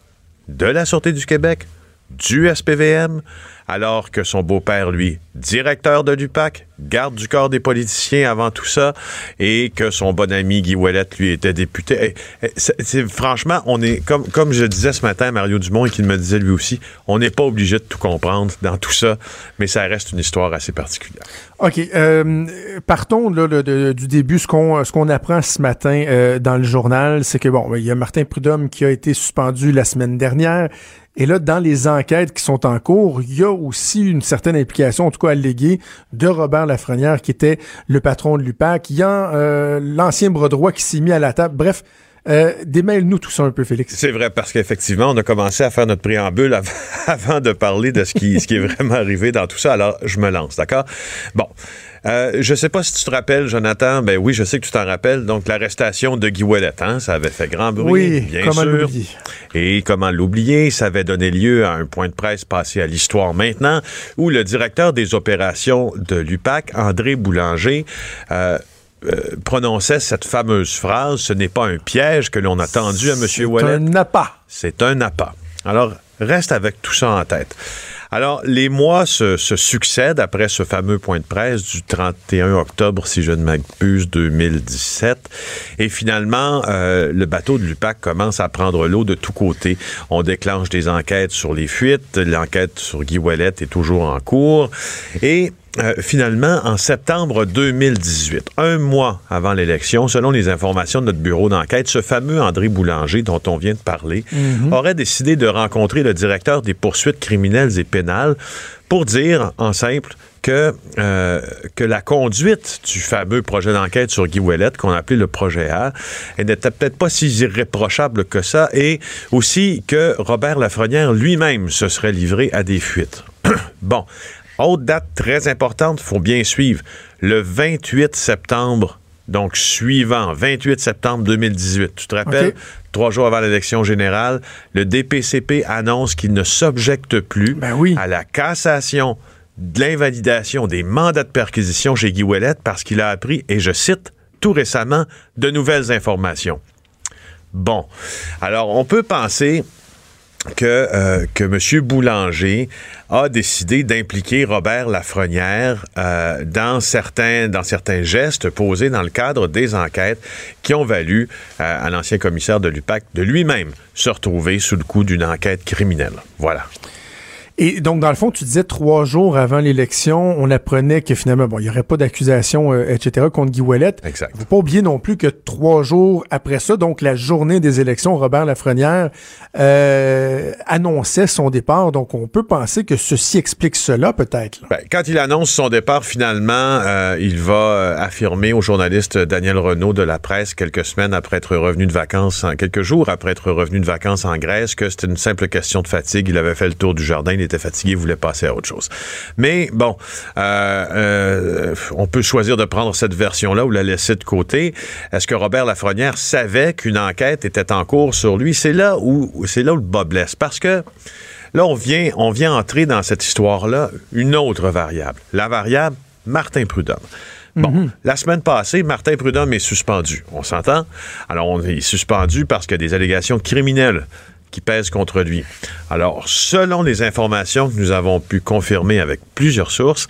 de la Sûreté du Québec, du SPVM, alors que son beau-père, lui, directeur de l'UPAC, garde du corps des politiciens avant tout ça, et que son bon ami Guy Ouellette, lui, était député. Eh, eh, franchement, on est, comme, je disais ce matin à Mario Dumont et qu'il me disait lui aussi, on n'est pas obligé de tout comprendre dans tout ça, mais ça reste une histoire assez particulière. OK. Euh, partons du début. Ce qu'on ce qu'on apprend ce matin euh, dans le journal, c'est que, bon, il y a Martin Prudhomme qui a été suspendu la semaine dernière. Et là, dans les enquêtes qui sont en cours, il y a aussi une certaine implication, en tout cas alléguée, de Robert Lafrenière, qui était le patron de l'UPAC. Il y a l'ancien bras droit qui s'est mis à la table. Bref, euh, démêle-nous tout ça un peu, Félix. C'est vrai, parce qu'effectivement, on a commencé à faire notre préambule avant de parler de ce qui, ce qui est vraiment arrivé dans tout ça. Alors, je me lance, d'accord? Bon. Euh, je sais pas si tu te rappelles, Jonathan. Ben oui, je sais que tu t'en rappelles. Donc, l'arrestation de Guy Ouellet, hein, ça avait fait grand bruit, oui, bien comment sûr. Et comment l'oublier? Ça avait donné lieu à un point de presse passé à l'histoire maintenant, où le directeur des opérations de l'UPAC, André Boulanger, euh, euh, prononçait cette fameuse phrase Ce n'est pas un piège que l'on a tendu à M. Ouellet. C'est un appât. C'est un appât. Alors, reste avec tout ça en tête. Alors, les mois se, succèdent après ce fameux point de presse du 31 octobre, si je ne m'abuse, 2017. Et finalement, euh, le bateau de l'UPAC commence à prendre l'eau de tous côtés. On déclenche des enquêtes sur les fuites. L'enquête sur Guy Ouellet est toujours en cours. Et euh, finalement, en septembre 2018, un mois avant l'élection, selon les informations de notre bureau d'enquête, ce fameux André Boulanger dont on vient de parler Mhm. aurait décidé de rencontrer le directeur des poursuites criminelles et pénales pour dire, en simple, que, euh, que la conduite du fameux projet d'enquête sur Guy Ouellet, qu'on appelait le projet A, n'était peut-être pas si irréprochable que ça, et aussi que Robert Lafrenière lui-même se serait livré à des fuites. bon, autre date très importante, faut bien suivre, le 28 septembre, donc suivant, 28 septembre 2018. Tu te rappelles? Trois jours avant l'élection générale, le DPCP annonce qu'il ne s'objecte plus Ben oui. à la cassation de l'invalidation des mandats de perquisition chez Guy Ouellet parce qu'il a appris, et je cite, tout récemment, de nouvelles informations. Bon, alors on peut penser que, euh, que M. Boulanger a décidé d'impliquer Robert Lafrenière euh, dans, certains, dans certains gestes posés dans le cadre des enquêtes qui ont valu euh, à l'ancien commissaire de l'UPAC de lui-même se retrouver sous le coup d'une enquête criminelle. Voilà. Et donc, dans le fond, tu disais trois jours avant l'élection, on apprenait que finalement, bon, il n'y aurait pas d'accusation, euh, etc., contre Guy Ouellet. Exact. Il ne faut pas oublier non plus que trois jours après ça, donc la journée des élections, Robert Lafrenière euh, annonçait son départ. Donc, on peut penser que ceci explique cela, peut-être. Ben, quand il annonce son départ, finalement, euh, il va euh, affirmer au journaliste Daniel Renault de la presse quelques semaines après être revenu de vacances, en, quelques jours après être revenu de vacances en Grèce, que c'était une simple question de fatigue. Il avait fait le tour du jardin, il était fatigué, voulait passer à autre chose. Mais bon, euh, euh, on peut choisir de prendre cette version-là ou la laisser de côté. Est-ce que Robert Lafrenière savait qu'une enquête était en cours sur lui? C'est là où c'est là où le bas blesse. Parce que Là, on vient, on vient entrer dans cette histoire-là une autre variable. La variable Martin Prudhomme. Bon, la semaine passée, Martin Prudhomme est suspendu. On s'entend? Alors, on est suspendu parce qu'il y a des allégations criminelles qui pèsent contre lui. Alors, selon les informations que nous avons pu confirmer avec plusieurs sources,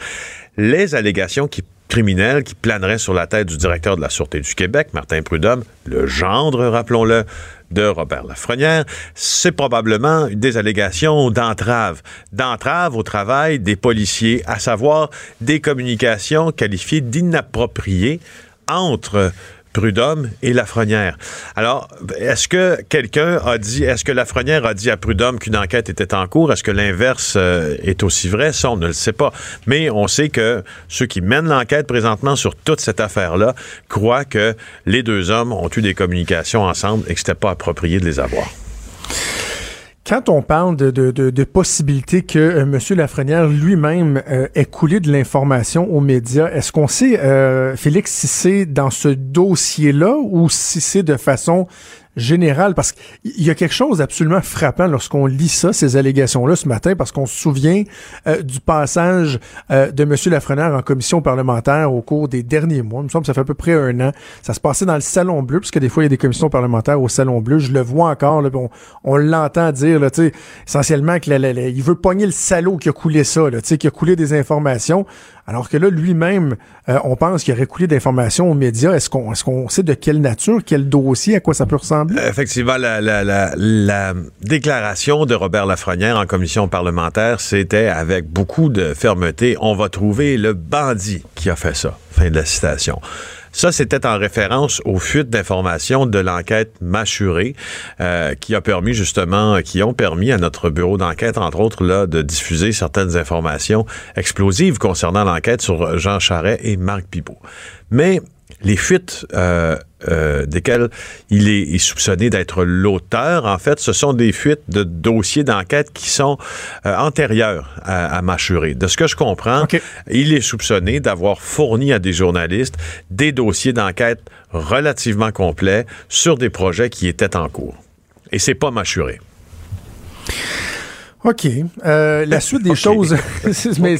les allégations qui criminelles qui planeraient sur la tête du directeur de la Sûreté du Québec, Martin Prudhomme, le gendre, rappelons-le, de Robert Lafrenière, c'est probablement des allégations d'entrave. D'entrave au travail des policiers, à savoir des communications qualifiées d'inappropriées entre Prudhomme et Lafrenière. Alors, est-ce que quelqu'un a dit, est-ce que Lafrenière a dit à Prudhomme qu'une enquête était en cours? Est-ce que l'inverse euh, est aussi vrai? Ça, on ne le sait pas. Mais on sait que ceux qui mènent l'enquête présentement sur toute cette affaire-là croient que les deux hommes ont eu des communications ensemble et que c'était pas approprié de les avoir. Quand on parle de, de, de, de possibilité que euh, M. Lafrenière lui-même euh, ait coulé de l'information aux médias, est-ce qu'on sait, euh, Félix, si c'est dans ce dossier-là ou si c'est de façon générale? Parce qu'il y a quelque chose d'absolument frappant lorsqu'on lit ça, ces allégations-là ce matin, parce qu'on se souvient euh, du passage euh, de M. Lafrenière en commission parlementaire au cours des derniers mois. Il me semble que ça fait à peu près un an. Ça se passait dans le Salon Bleu, puisque des fois, il y a des commissions parlementaires au Salon Bleu. Je le vois encore, là, on, on l'entend dire, là, essentiellement, que la- la- la- il veut pogner le salaud qui a coulé ça, là, qui a coulé des informations. Alors que là, lui-même, euh, on pense qu'il aurait coulé d'informations aux médias. Est-ce qu'on est qu'on sait de quelle nature, quel dossier, à quoi ça peut ressembler? Effectivement, la, la- la- la déclaration de Robert Lafrenière en commission parlementaire, c'était avec beaucoup de fermeté, on va trouver le bandit qui a fait ça. Fin de la citation. Ça, c'était en référence aux fuites d'informations de l'enquête mâchurée euh, qui a permis justement, qui ont permis à notre bureau d'enquête, entre autres, là, de diffuser certaines informations explosives concernant l'enquête sur Jean Charret et Marc Pibot. Mais les fuites euh, euh, desquelles il est, est soupçonné d'être l'auteur, en fait, ce sont des fuites de dossiers d'enquête qui sont euh, antérieurs à, à Machuré. De ce que je comprends, il est soupçonné d'avoir fourni à des journalistes des dossiers d'enquête relativement complets sur des projets qui étaient en cours. Et c'est pas Machuré. OK. Euh, la suite des choses. mais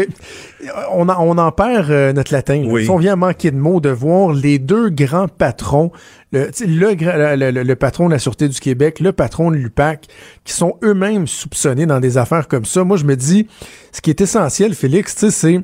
a- on, en- on en perd euh, notre latin. Oui. Si on vient à manquer de mots de voir les deux grands patrons, le, le, le, le- le patron de la Sûreté du Québec, le patron de l'UPAC, qui sont eux-mêmes soupçonnés dans des affaires comme ça. Moi, je me dis, ce qui est essentiel, Félix, c'est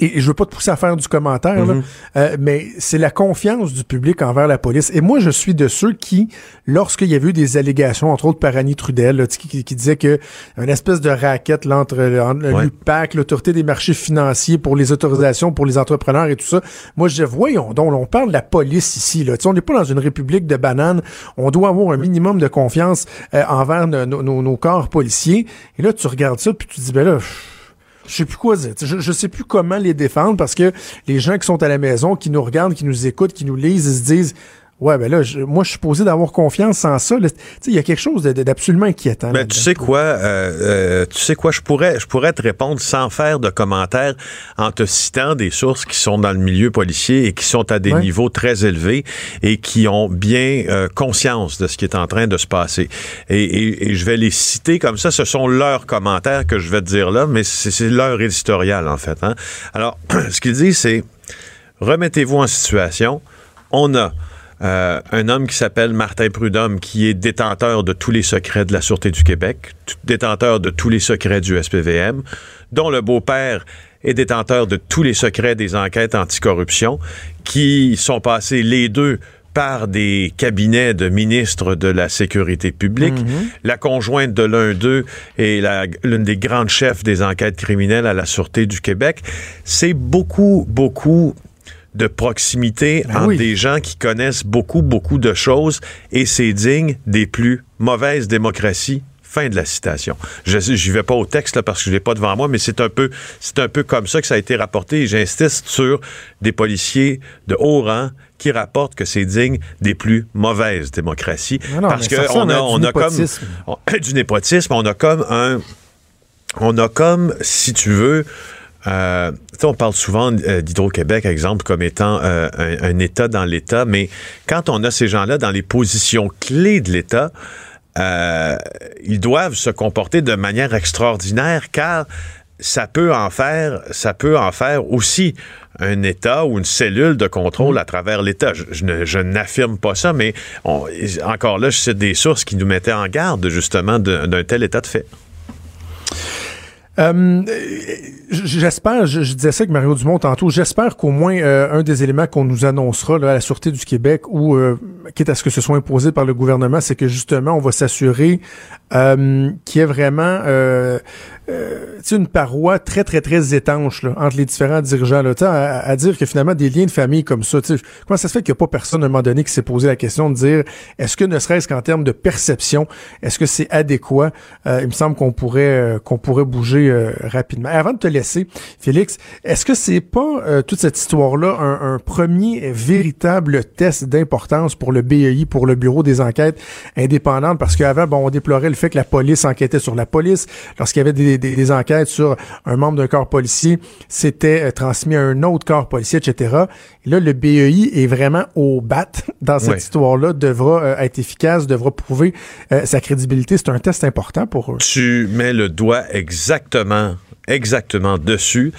et, je veux pas te pousser à faire du commentaire, Mhm. euh, mais c'est la confiance du public envers la police. Et moi, je suis de ceux qui, lorsqu'il y avait eu des allégations, entre autres par Annie Trudel, là, qui, qui- qui disait que une espèce de raquette là, entre, entre Ouais. l'UPAC, l'autorité des marchés financiers pour les autorisations pour les entrepreneurs et tout ça. Moi, je dis, voyons donc, là, on parle de la police ici. Là. On n'est pas dans une république de bananes. On doit avoir un minimum de confiance euh, envers nos, nos- nos corps policiers. Et là, tu regardes ça, puis tu te dis, ben là... pff, je sais plus quoi dire. Je, sais plus comment les défendre parce que les gens qui sont à la maison, qui nous regardent, qui nous écoutent, qui nous lisent, ils se disent Ouais, ben là, je- moi, je suis posé d'avoir confiance sans ça. là. Tu sais, il y a quelque chose d'absolument inquiétant. Ben, là-dedans. tu sais quoi, euh, euh, tu sais quoi, je pourrais, je pourrais te répondre sans faire de commentaires en te citant des sources qui sont dans le milieu policier et qui sont à des Ouais. niveaux très élevés et qui ont bien euh, conscience de ce qui est en train de se passer. Et, et- et je vais les citer comme ça. Ce sont leurs commentaires que je vais te dire là, mais c'est c'est leur éditorial en fait. hein. Alors, ce qu'ils disent, c'est remettez-vous en situation. On a euh, un homme qui s'appelle Martin Prudhomme, qui est détenteur de tous les secrets de la Sûreté du Québec, détenteur de tous les secrets du SPVM, dont le beau-père est détenteur de tous les secrets des enquêtes anticorruption, qui sont passés les deux par des cabinets de ministres de la sécurité publique. La conjointe de l'un d'eux est la- l'une des grandes chefs des enquêtes criminelles à la Sûreté du Québec. C'est beaucoup, beaucoup de proximité Ben entre oui. des gens qui connaissent beaucoup, beaucoup de choses et c'est digne des plus mauvaises démocraties. Fin de la citation. Je n'y vais pas au texte là, parce que je l'ai pas devant moi, mais c'est un peu c'est un peu comme ça que ça a été rapporté et j'insiste sur des policiers de haut rang qui rapportent que c'est digne des plus mauvaises démocraties Non, non, parce mais que ça on ressemble a on a comme on- du népotisme, on a comme un on a comme, si tu veux, euh, on parle souvent euh, d'Hydro-Québec, exemple, comme étant euh, un, un État dans l'État, mais quand on a ces gens-là dans les positions clés de l'État, euh, ils doivent se comporter de manière extraordinaire car ça peut en faire, ça peut en faire aussi un État ou une cellule de contrôle à travers l'État. Je, n'affirme pas ça, mais on- encore là, je cite des sources qui nous mettaient en garde justement d'un tel état de fait. Euh, j- j'espère, je, disais ça avec Mario Dumont tantôt, j'espère qu'au moins euh, un des éléments qu'on nous annoncera là, à la Sûreté du Québec, ou euh, quitte à ce que ce soit imposé par le gouvernement, c'est que justement, on va s'assurer euh, qu'il y ait vraiment euh, euh, une paroi très, très, très étanche là, entre les différents dirigeants. Là, à, à dire que finalement, des liens de famille comme ça, comment ça se fait qu'il n'y a pas personne à un moment donné qui s'est posé la question de dire est-ce que ne serait-ce qu'en termes de perception, est-ce que c'est adéquat? Euh, il me semble qu'on pourrait euh, qu'on pourrait bouger euh, rapidement. Avant de te laisser, Félix, est-ce que c'est pas euh, toute cette histoire-là un, un premier véritable test d'importance pour le BEI, pour le Bureau des enquêtes indépendantes? Parce qu'avant, bon, on déplorait le fait que la police enquêtait sur la police. Lorsqu'il y avait des, des- des enquêtes sur un membre d'un corps policier, c'était euh, transmis à un autre corps policier, etc. Et là, le BEI est vraiment au bat dans cette histoire-là, devra euh, être efficace, devra prouver euh, sa crédibilité. C'est un test important pour eux. Tu mets le doigt exactement exactement dessus.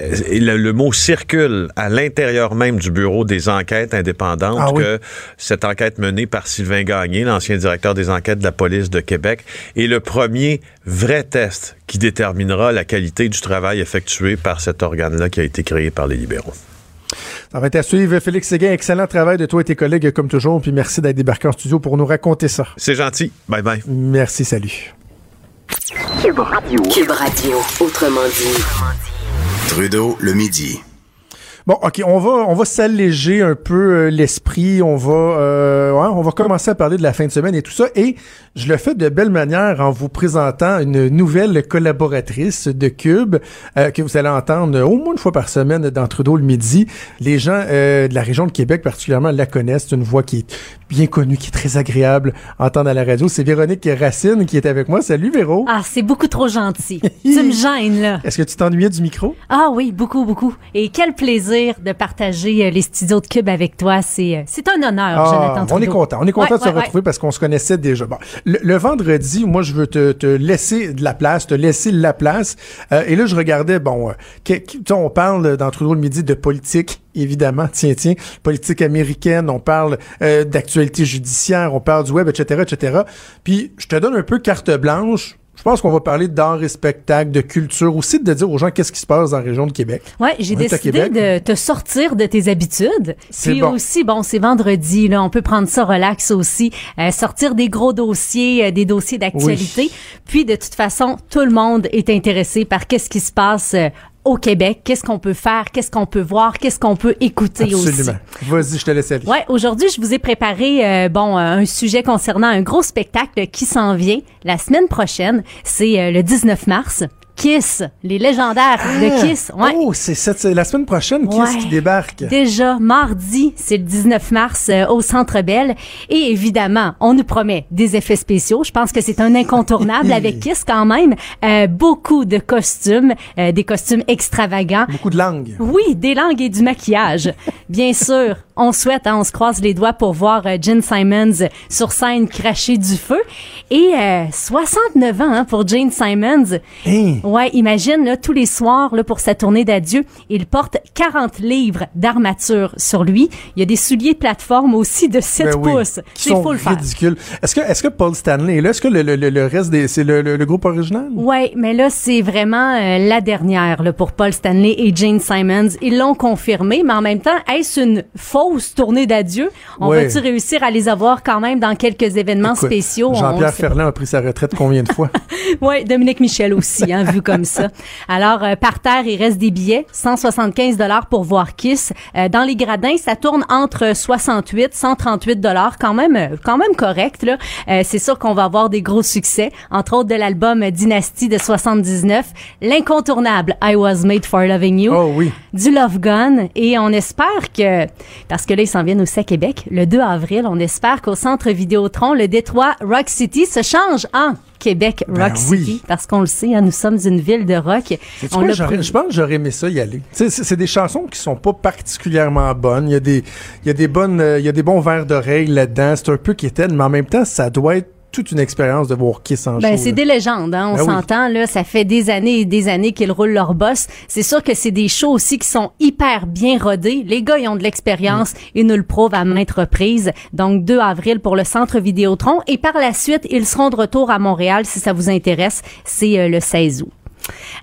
Euh, Et le, le mot circule à l'intérieur même du bureau des enquêtes indépendantes Ah oui. que cette enquête menée par Sylvain Gagné, l'ancien directeur des enquêtes de la police de Québec, est le premier vrai test qui déterminera la qualité du travail effectué par cet organe-là qui a été créé par les libéraux. Ça va être à suivre. Félix Séguin, excellent travail de toi et tes collègues comme toujours. Puis merci d'être débarqué en studio pour nous raconter ça. C'est gentil. Bye bye. Merci, salut. Cube Radio. Autrement dit. Trudeau, le midi. Bon, ok, on va on va s'alléger un peu euh, l'esprit. On va euh, ouais, on va commencer à parler de la fin de semaine et tout ça. Et je le fais de belle manière en vous présentant une nouvelle collaboratrice de Cube euh, que vous allez entendre au moins une fois par semaine dans Trudeau le midi. Les gens euh, de la région de Québec particulièrement la connaissent. C'est une voix qui est bien connue, qui est très agréable à entendre à la radio. C'est Véronique Racine qui est avec moi. Salut Véro. Ah, c'est beaucoup trop gentil. tu me gênes, là. Est-ce que tu t'ennuyais du micro? Ah oui, beaucoup, beaucoup. Et quel plaisir de partager euh, les studios de Cube avec toi. C'est, euh, c'est un honneur, Ah, Jonathan on est content. On est content Ouais, de se ouais, ouais. retrouver parce qu'on se connaissait déjà. Bon, le, le vendredi, moi, je veux te, te laisser de la place, te laisser la place. Euh, et là, je regardais, bon, euh, que- on parle dans Trudeau le midi de politique, évidemment, tiens, tiens, politique américaine, on parle euh, d'actualité judiciaire, on parle du web, etc., etc. Puis, je te donne un peu carte blanche je pense qu'on va parler d'art et spectacle, de culture, aussi de dire aux gens qu'est-ce qui se passe dans la région de Québec. Ouais, j'ai décidé de te sortir de tes habitudes. C'est Puis bon. aussi, bon, c'est vendredi, là, on peut prendre ça relax aussi, euh, sortir des gros dossiers, euh, des dossiers d'actualité. Puis de toute façon, tout le monde est intéressé par qu'est-ce qui se passe euh, au Québec, qu'est-ce qu'on peut faire, qu'est-ce qu'on peut voir, qu'est-ce qu'on peut écouter aussi. Absolument. Vas-y, je te laisse aller. Ouais, aujourd'hui, je vous ai préparé euh, bon un sujet concernant un gros spectacle qui s'en vient la semaine prochaine. C'est euh, le 19 mars. Kiss, les légendaires de Kiss. Ouais. Oh, c'est cette- c'est la semaine prochaine Kiss Ouais. qui débarque. Déjà, mardi, c'est le 19 mars euh, au Centre Bell. Et évidemment, on nous promet des effets spéciaux. Je pense que c'est un incontournable avec Kiss quand même. Euh, beaucoup de costumes, euh, des costumes extravagants. Beaucoup de langues. Oui, des langues et du maquillage. Bien sûr, on souhaite, hein, on se croise les doigts pour voir euh, Gene Simons sur scène cracher du feu. Et euh, 69 ans hein, pour Jane Simons. Hein? Ouais, imagine là, tous les soirs là, pour sa tournée d'adieu, il porte 40 livres d'armature sur lui. Il y a des souliers de plateforme aussi de 7 Ben oui, pouces. Qui C'est sont faut le faire. ridicules. Est-ce que, est-ce que Paul Stanley est là? Est-ce que le, le, le- reste des, c'est le, le, groupe original? Ouais, mais là c'est vraiment euh, la dernière là, pour Paul Stanley et Jane Simons. Ils l'ont confirmé, mais en même temps, est-ce une fausse tournée d'adieu? On Ouais. va-tu réussir à les avoir quand même dans quelques événements Écoute, spéciaux? Jean-Pierre Ferland a pris sa retraite combien de fois? Ouais, Dominique Michel aussi, hein, comme ça. Alors, euh, par terre, il reste des billets, 175 dollars pour voir Kiss. Euh, dans les gradins, ça tourne entre 68, 138 dollars, quand même, euh, quand même correct là. Euh, c'est sûr qu'on va avoir des gros succès, entre autres de l'album Dynasty de 79, l'incontournable I Was Made for Loving You Oh oui. du Love Gun et on espère que parce que là ils s'en viennent aussi à Québec le 2 avril on espère qu'au centre Vidéotron le Détroit Rock City se change en Québec Rock Ben oui. City parce qu'on le sait hein, nous sommes une ville de rock on quoi, je pense que j'aurais aimé ça y aller. C'est des chansons qui sont pas particulièrement bonnes. Il y a des, il y a des bonnes, euh, il y a des bons vers d'oreilles là-dedans. C'est un peu quétaine, mais en même temps, ça doit être toute une expérience de voir Kiss en Ben, c'est des légendes, hein, on Ben oui. s'entend, là, ça fait des années et des années qu'ils roulent leur boss. C'est sûr que c'est des shows aussi qui sont hyper bien rodés. Les gars, ils ont de l'expérience, Mm. ils nous le prouvent à maintes reprises. Donc, 2 avril pour le Centre Vidéotron. Et par la suite, ils seront de retour à Montréal, si ça vous intéresse. C'est euh, le 16 août.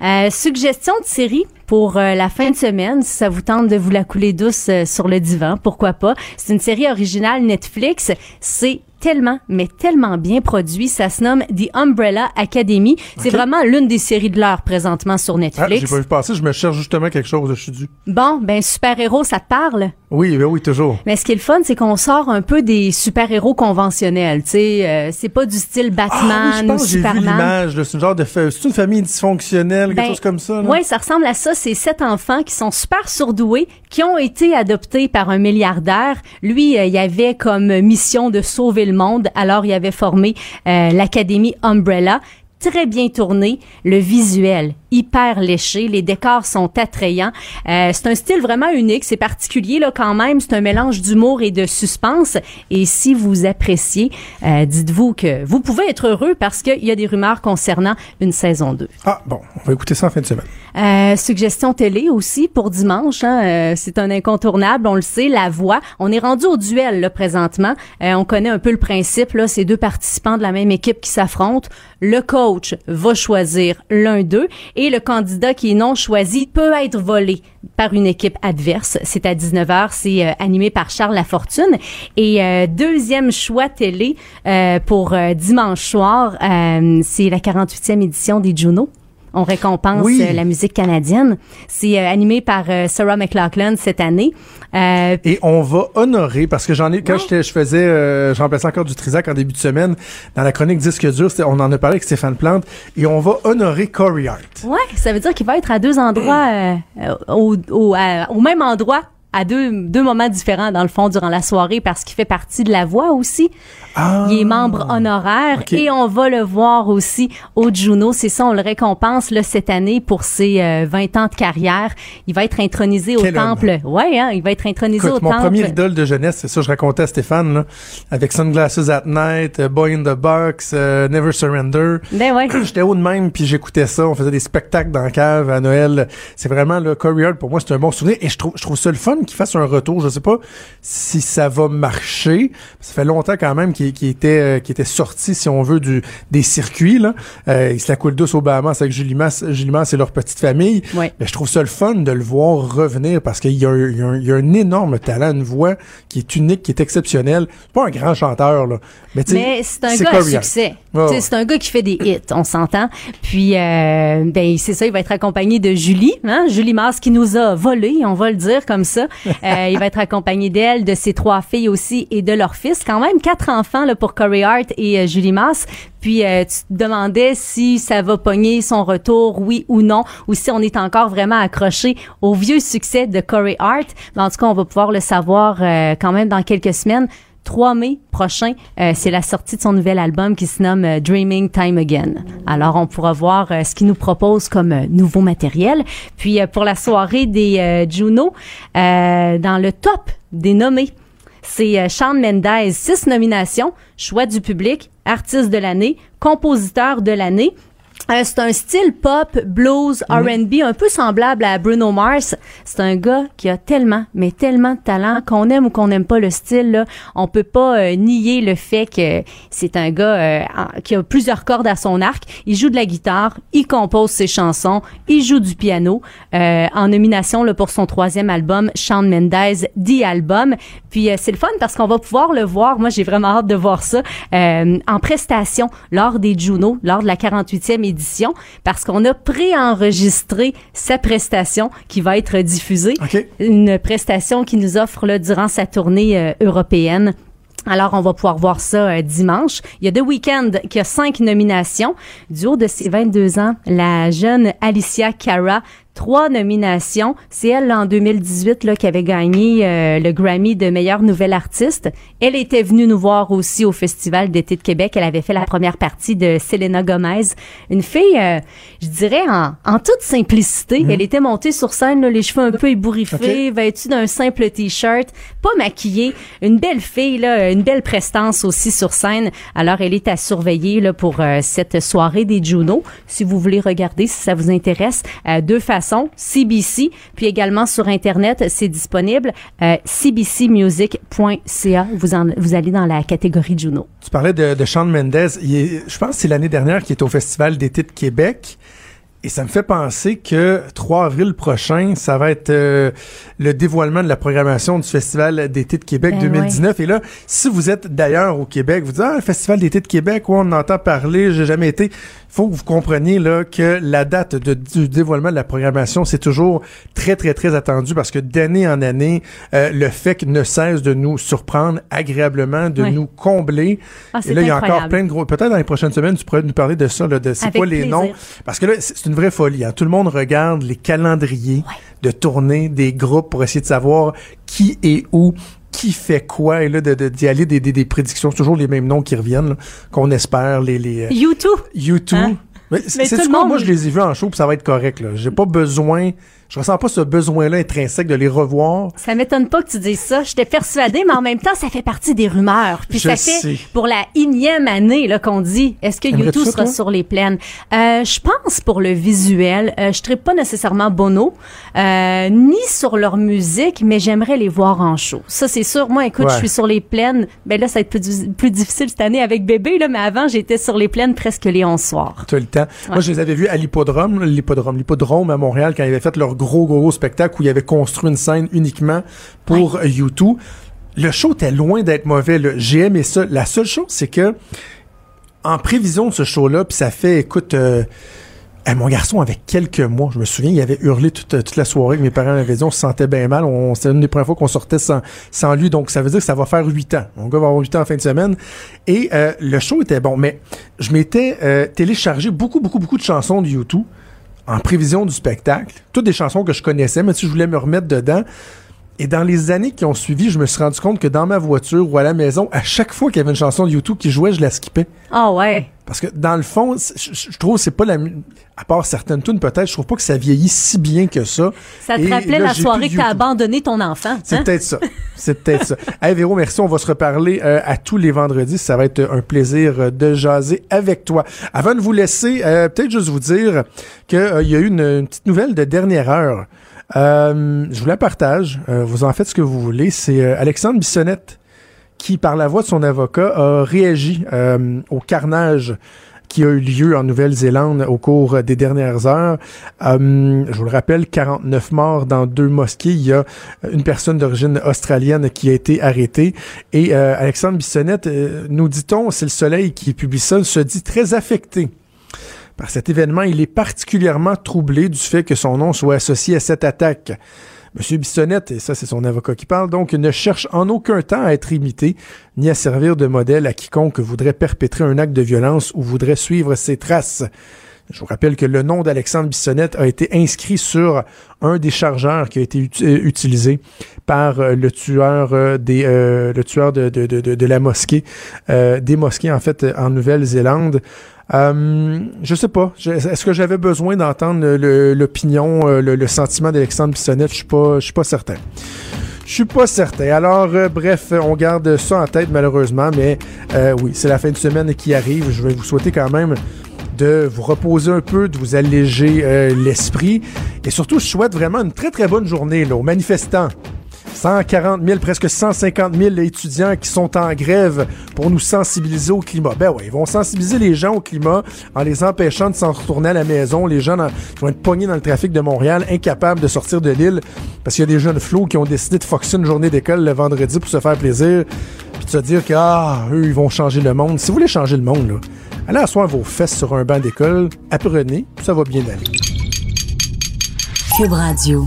Euh, suggestion de série pour euh, la fin de semaine, si ça vous tente de vous la couler douce euh, sur le divan, pourquoi pas. C'est une série originale Netflix. C'est tellement, mais tellement bien produit. Ça se nomme The Umbrella Academy. C'est vraiment l'une des séries de l'heure présentement sur Ah, j'ai Netflix. pas vu passer, je me cherche justement quelque chose, je suis dû. bon, ben super-héros, ça te parle? Oui, ben oui, toujours. Mais ce qui est le fun, c'est qu'on sort un peu des super-héros conventionnels. Tu sais, euh, c'est pas du style Ah Batman oui, je ou pense que j'ai vu Superman. l'image. C'est une genre de, fa- c'est une famille dysfonctionnelle, quelque Ben, chose comme ça. Oui, ça ressemble à ça. C'est sept enfants qui sont super surdoués, qui ont été adoptés par un milliardaire. Lui, euh, il avait comme mission de sauver le Alors, il avait formé euh, l'Académie Umbrella. Très bien tourné, le visuel hyper léché, les décors sont attrayants. Euh, c'est un style vraiment unique, c'est particulier là quand même. C'est un mélange d'humour et de suspense. Et si vous appréciez, euh, dites-vous que vous pouvez être heureux parce qu'il y a des rumeurs concernant une saison 2. Ah, bon, on va écouter ça en fin de semaine. Euh, suggestion télé aussi pour dimanche. Hein, euh, c'est un incontournable, on le sait. La voix. On est rendu au duel là, présentement. Euh, on connaît un peu le principe. Là, c'est deux participants de la même équipe qui s'affrontent. Le coach va choisir l'un d'eux et le candidat qui est non choisi peut être volé par une équipe adverse. C'est à 19h. C'est euh, animé par Charles Lafortune. Et euh, deuxième choix télé euh, pour dimanche soir, c'est la 48e édition des Juno. On récompense Oui. euh, la musique canadienne. C'est euh, animé par euh, Sarah McLachlan cette année. Euh, Et on va honorer, parce que j'en ai, quand Ouais. je faisais, euh, j'en remplaçais encore du Trisac en début de semaine, dans la chronique Disque dur, on en a parlé avec Stéphane Plante, et on va honorer Corey Hart. ouais, ça veut dire qu'il va être à deux endroits, au, au, à- au même endroit. À deux, deux moments différents, dans le fond, durant la soirée, parce qu'il fait partie de la voix aussi. Ah, Il est membre honoraire et on va le voir aussi au Juno. C'est ça, on le récompense là, cette année pour ses euh, 20 ans de carrière. Il va être intronisé au homme. temple. Ouais, hein, il va être intronisé Écoute, au mon temple. premier idole de jeunesse, c'est ça, je racontais à Stéphane, là, avec Sunglasses at Night, euh, Boy in the Box, euh, Never Surrender. Ben ouais. J'étais haut de même, puis j'écoutais ça. On faisait des spectacles dans la cave à Noël. C'est vraiment, le Corey Hart, pour moi, c'est un bon souvenir. Et je trouve, je trouve ça le fun même qu'il fasse un retour. Je sais pas si ça va marcher. Ça fait longtemps quand même qu'il était, euh, était sorti, si on veut, du, des circuits. Là. Euh, il se la coule douce au Bahamas avec Julie Masse, Julie Masse leur petite famille. Ouais. Mais je trouve ça le fun de le voir revenir parce qu'il y, a un- y y a énorme talent, une voix qui est unique, qui est exceptionnelle. C'est pas un grand chanteur, là. Mais, c'est un gars à succès. C'est un gars qui fait des hits, on s'entend. Puis, euh, ben c'est ça, il va être accompagné de Julie, hein? Julie Mars qui nous a volé, on va le dire comme ça. Euh, il va être accompagné d'elle, de ses trois filles aussi et de leur fils. Quand même quatre enfants là, pour Corey Hart et euh, Julie Mars. Puis euh, tu te demandais si ça va pogner son retour, oui ou non, ou si on est encore vraiment accroché au vieux succès de Corey Hart. Mais en tout cas, on va pouvoir le savoir euh, quand même dans quelques semaines. 3 mai prochain, euh, c'est la sortie de son nouvel album qui se nomme euh, Dreaming Time Again. Alors, on pourra voir euh, ce qu'il nous propose comme nouveau matériel. Puis, pour la soirée des Juno, dans le top des nommés, c'est Shawn Mendes, six nominations, choix du public, artiste de l'année, compositeur de l'année. Euh, c'est un style pop, blues, R&B, un peu semblable à Bruno Mars. C'est un gars qui a tellement, mais tellement de talent, qu'on aime ou qu'on n'aime pas le style. Là, on peut pas euh, nier le fait que c'est un gars euh, qui a plusieurs cordes à son arc. Il joue de la guitare, il compose ses chansons, il joue du piano. Euh, en nomination là, pour son troisième album, Shawn Mendes, The Album. Puis euh, c'est le fun parce qu'on va pouvoir le voir. Moi, j'ai vraiment hâte de voir ça euh, en prestation lors des Juno, lors de la 48e édition, parce qu'on a préenregistré sa prestation qui va être diffusée. Une prestation qui nous offre là, durant sa tournée euh, européenne. Alors, on va pouvoir voir ça euh, dimanche. Il y a The Weeknd qui a cinq nominations. Du haut de ses 22 ans, la jeune Alicia Cara, trois nominations. C'est elle, là, en 2018, là, qui avait gagné euh, le Grammy de meilleure nouvelle artiste. Elle était venue nous voir aussi au Festival d'été de Québec. Elle avait fait la première partie de Selena Gomez. Une fille, euh, je dirais, en, en toute simplicité. Elle était montée sur scène, là, les cheveux un peu ébouriffés, vêtue d'un simple T-shirt, pas maquillée. Une belle fille, là, une belle prestance aussi sur scène. Alors, elle est à surveiller là, pour euh, cette soirée des Juno. Si vous voulez regarder, si ça vous intéresse, euh, deux façons, CBC, puis également sur Internet, c'est disponible, euh, cbcmusic.ca. Vous, en- vous allez dans la catégorie Juno. Tu parlais de, de Shawn Mendes. Il est- je pense que c'est l'année dernière qu'il est au Festival d'été de Québec. Et ça me fait penser que 3 avril prochain, ça va être euh, le dévoilement de la programmation du Festival d'été de Québec Ben 2019. Et là, si vous êtes d'ailleurs au Québec, vous dites Ah, le Festival d'été de Québec, ouais, on en entend parler, j'ai jamais été. Il faut que vous compreniez là que la date de- du dévoilement de la programmation, c'est toujours très, très, très attendu parce que d'année en année, euh, le FEC ne cesse de nous surprendre agréablement, de nous combler. Ah, Et là, il y a encore plein de gros. Peut-être dans les prochaines semaines, tu pourrais nous parler de ça, là, de c'est quoi les plaisir. noms. Parce que là, c'est c'est une vraie folie. Hein. Tout le monde regarde les calendriers de tournée des groupes pour essayer de savoir qui est où, qui fait quoi, et là, de, de- d'y aller des, des, des prédictions. C'est toujours les mêmes noms qui reviennent, qu'on espère, les, les euh, YouTube. YouTube. Hein? Mais Mais c'est tout c'est le quoi? monde- Moi, je les ai vus en show, puis ça va être correct. Là. J'ai pas besoin, je ressens pas ce besoin-là intrinsèque de les revoir. Ça m'étonne pas que tu dises ça. J'étais persuadée, mais en même temps, ça fait partie des rumeurs. Puis Je ça fait sais. pour la énième année là qu'on dit est-ce que YouTube sera toi? sur les plaines? Euh, je pense pour le visuel, euh, je serais pas nécessairement Bono, euh, ni sur leur musique, mais j'aimerais les voir en show. Ça c'est sûr. Moi, écoute, Ouais. je suis sur les plaines. Ben là, ça va être plus, plus difficile cette année avec bébé là, mais avant, j'étais sur les plaines presque les 11 soirs. Tout le temps. Moi, je les avais vus à l'hippodrome, l'hippodrome, l'hippodrome à Montréal, quand ils avaient fait leur gros, gros, gros spectacle où ils avaient construit une scène uniquement pour euh, U2. Le show était loin d'être mauvais. J'ai aimé ça. La seule chose, c'est que, en prévision de ce show-là, puis ça fait, écoute, euh, mon garçon avait quelques mois, je me souviens, il avait hurlé toute, toute la soirée que mes parents m'avaient dit, on se sentait bien mal. On, c'était une des premières fois qu'on sortait sans, sans lui, donc ça veut dire que ça va faire huit ans. Mon gars va avoir huit ans en fin de semaine. Et euh, le show était bon, mais je m'étais euh, téléchargé beaucoup, beaucoup, beaucoup de chansons de YouTube en prévision du spectacle. Toutes des chansons que je connaissais, mais si je voulais me remettre dedans. Et dans les années qui ont suivi, je me suis rendu compte que dans ma voiture ou à la maison, à chaque fois qu'il y avait une chanson de YouTube qui jouait, je la skippais. Ah ouais. Parce que dans le fond, je, je trouve que c'est pas la à part certaines tunes peut-être, je trouve pas que ça vieillit si bien que ça. Ça te Et rappelait là, la soirée que t'as abandonné ton enfant. C'est hein? peut-être ça. C'est peut-être ça. Hey Véro, merci. On va se reparler euh, à tous les vendredis. Ça va être un plaisir euh, de jaser avec toi. Avant de vous laisser, euh, peut-être juste vous dire qu'il y a eu une, une petite nouvelle de dernière heure. Euh, je vous la partage. Euh, vous en faites ce que vous voulez. C'est Alexandre Bissonnette qui, par la voix de son avocat, a réagi au carnage qui a eu lieu en Nouvelle-Zélande au cours des dernières heures. Euh, je vous le rappelle, 49 morts dans deux mosquées. Il y a une personne d'origine australienne qui a été arrêtée. Et euh, Alexandre Bissonnette, euh, nous dit-on, c'est le Soleil qui publie ça, se dit très affecté par cet événement. Il est particulièrement troublé du fait que son nom soit associé à cette attaque. M. Bissonnette, et ça c'est son avocat qui parle, donc ne cherche en aucun temps à être imité, ni à servir de modèle à quiconque voudrait perpétrer un acte de violence ou voudrait suivre ses traces. Je vous rappelle que le nom d'Alexandre Bissonnette a été inscrit sur un des chargeurs qui a été euh, utilisé par euh, le tueur euh, des le tueur de, de, de, la mosquée des mosquées en fait en Nouvelle-Zélande. Euh, je sais pas. Est-ce que j'avais besoin d'entendre l'opinion, le, sentiment d'Alexandre Bissonnette? Je suis pas, je suis pas certain. Je suis pas certain. Alors, bref, on garde ça en tête malheureusement, mais oui, c'est la fin de semaine qui arrive. Je vais vous souhaiter quand même de vous reposer un peu, de vous alléger l'esprit. Et surtout, je souhaite vraiment une très très bonne journée là, aux manifestants. 140 000, presque 150 000 étudiants qui sont en grève pour nous sensibiliser au climat. Ben oui, ils vont sensibiliser les gens au climat en les empêchant de s'en retourner à la maison. Les gens vont être pognés dans le trafic de Montréal, incapables de sortir de l'île parce qu'il y a des jeunes flots qui ont décidé de foxer une journée d'école le vendredi pour se faire plaisir puis de se dire que, ah, eux, ils vont changer le monde. Si vous voulez changer le monde, là, allez asseoir vos fesses sur un banc d'école, apprenez, ça va bien aller. Cube Radio.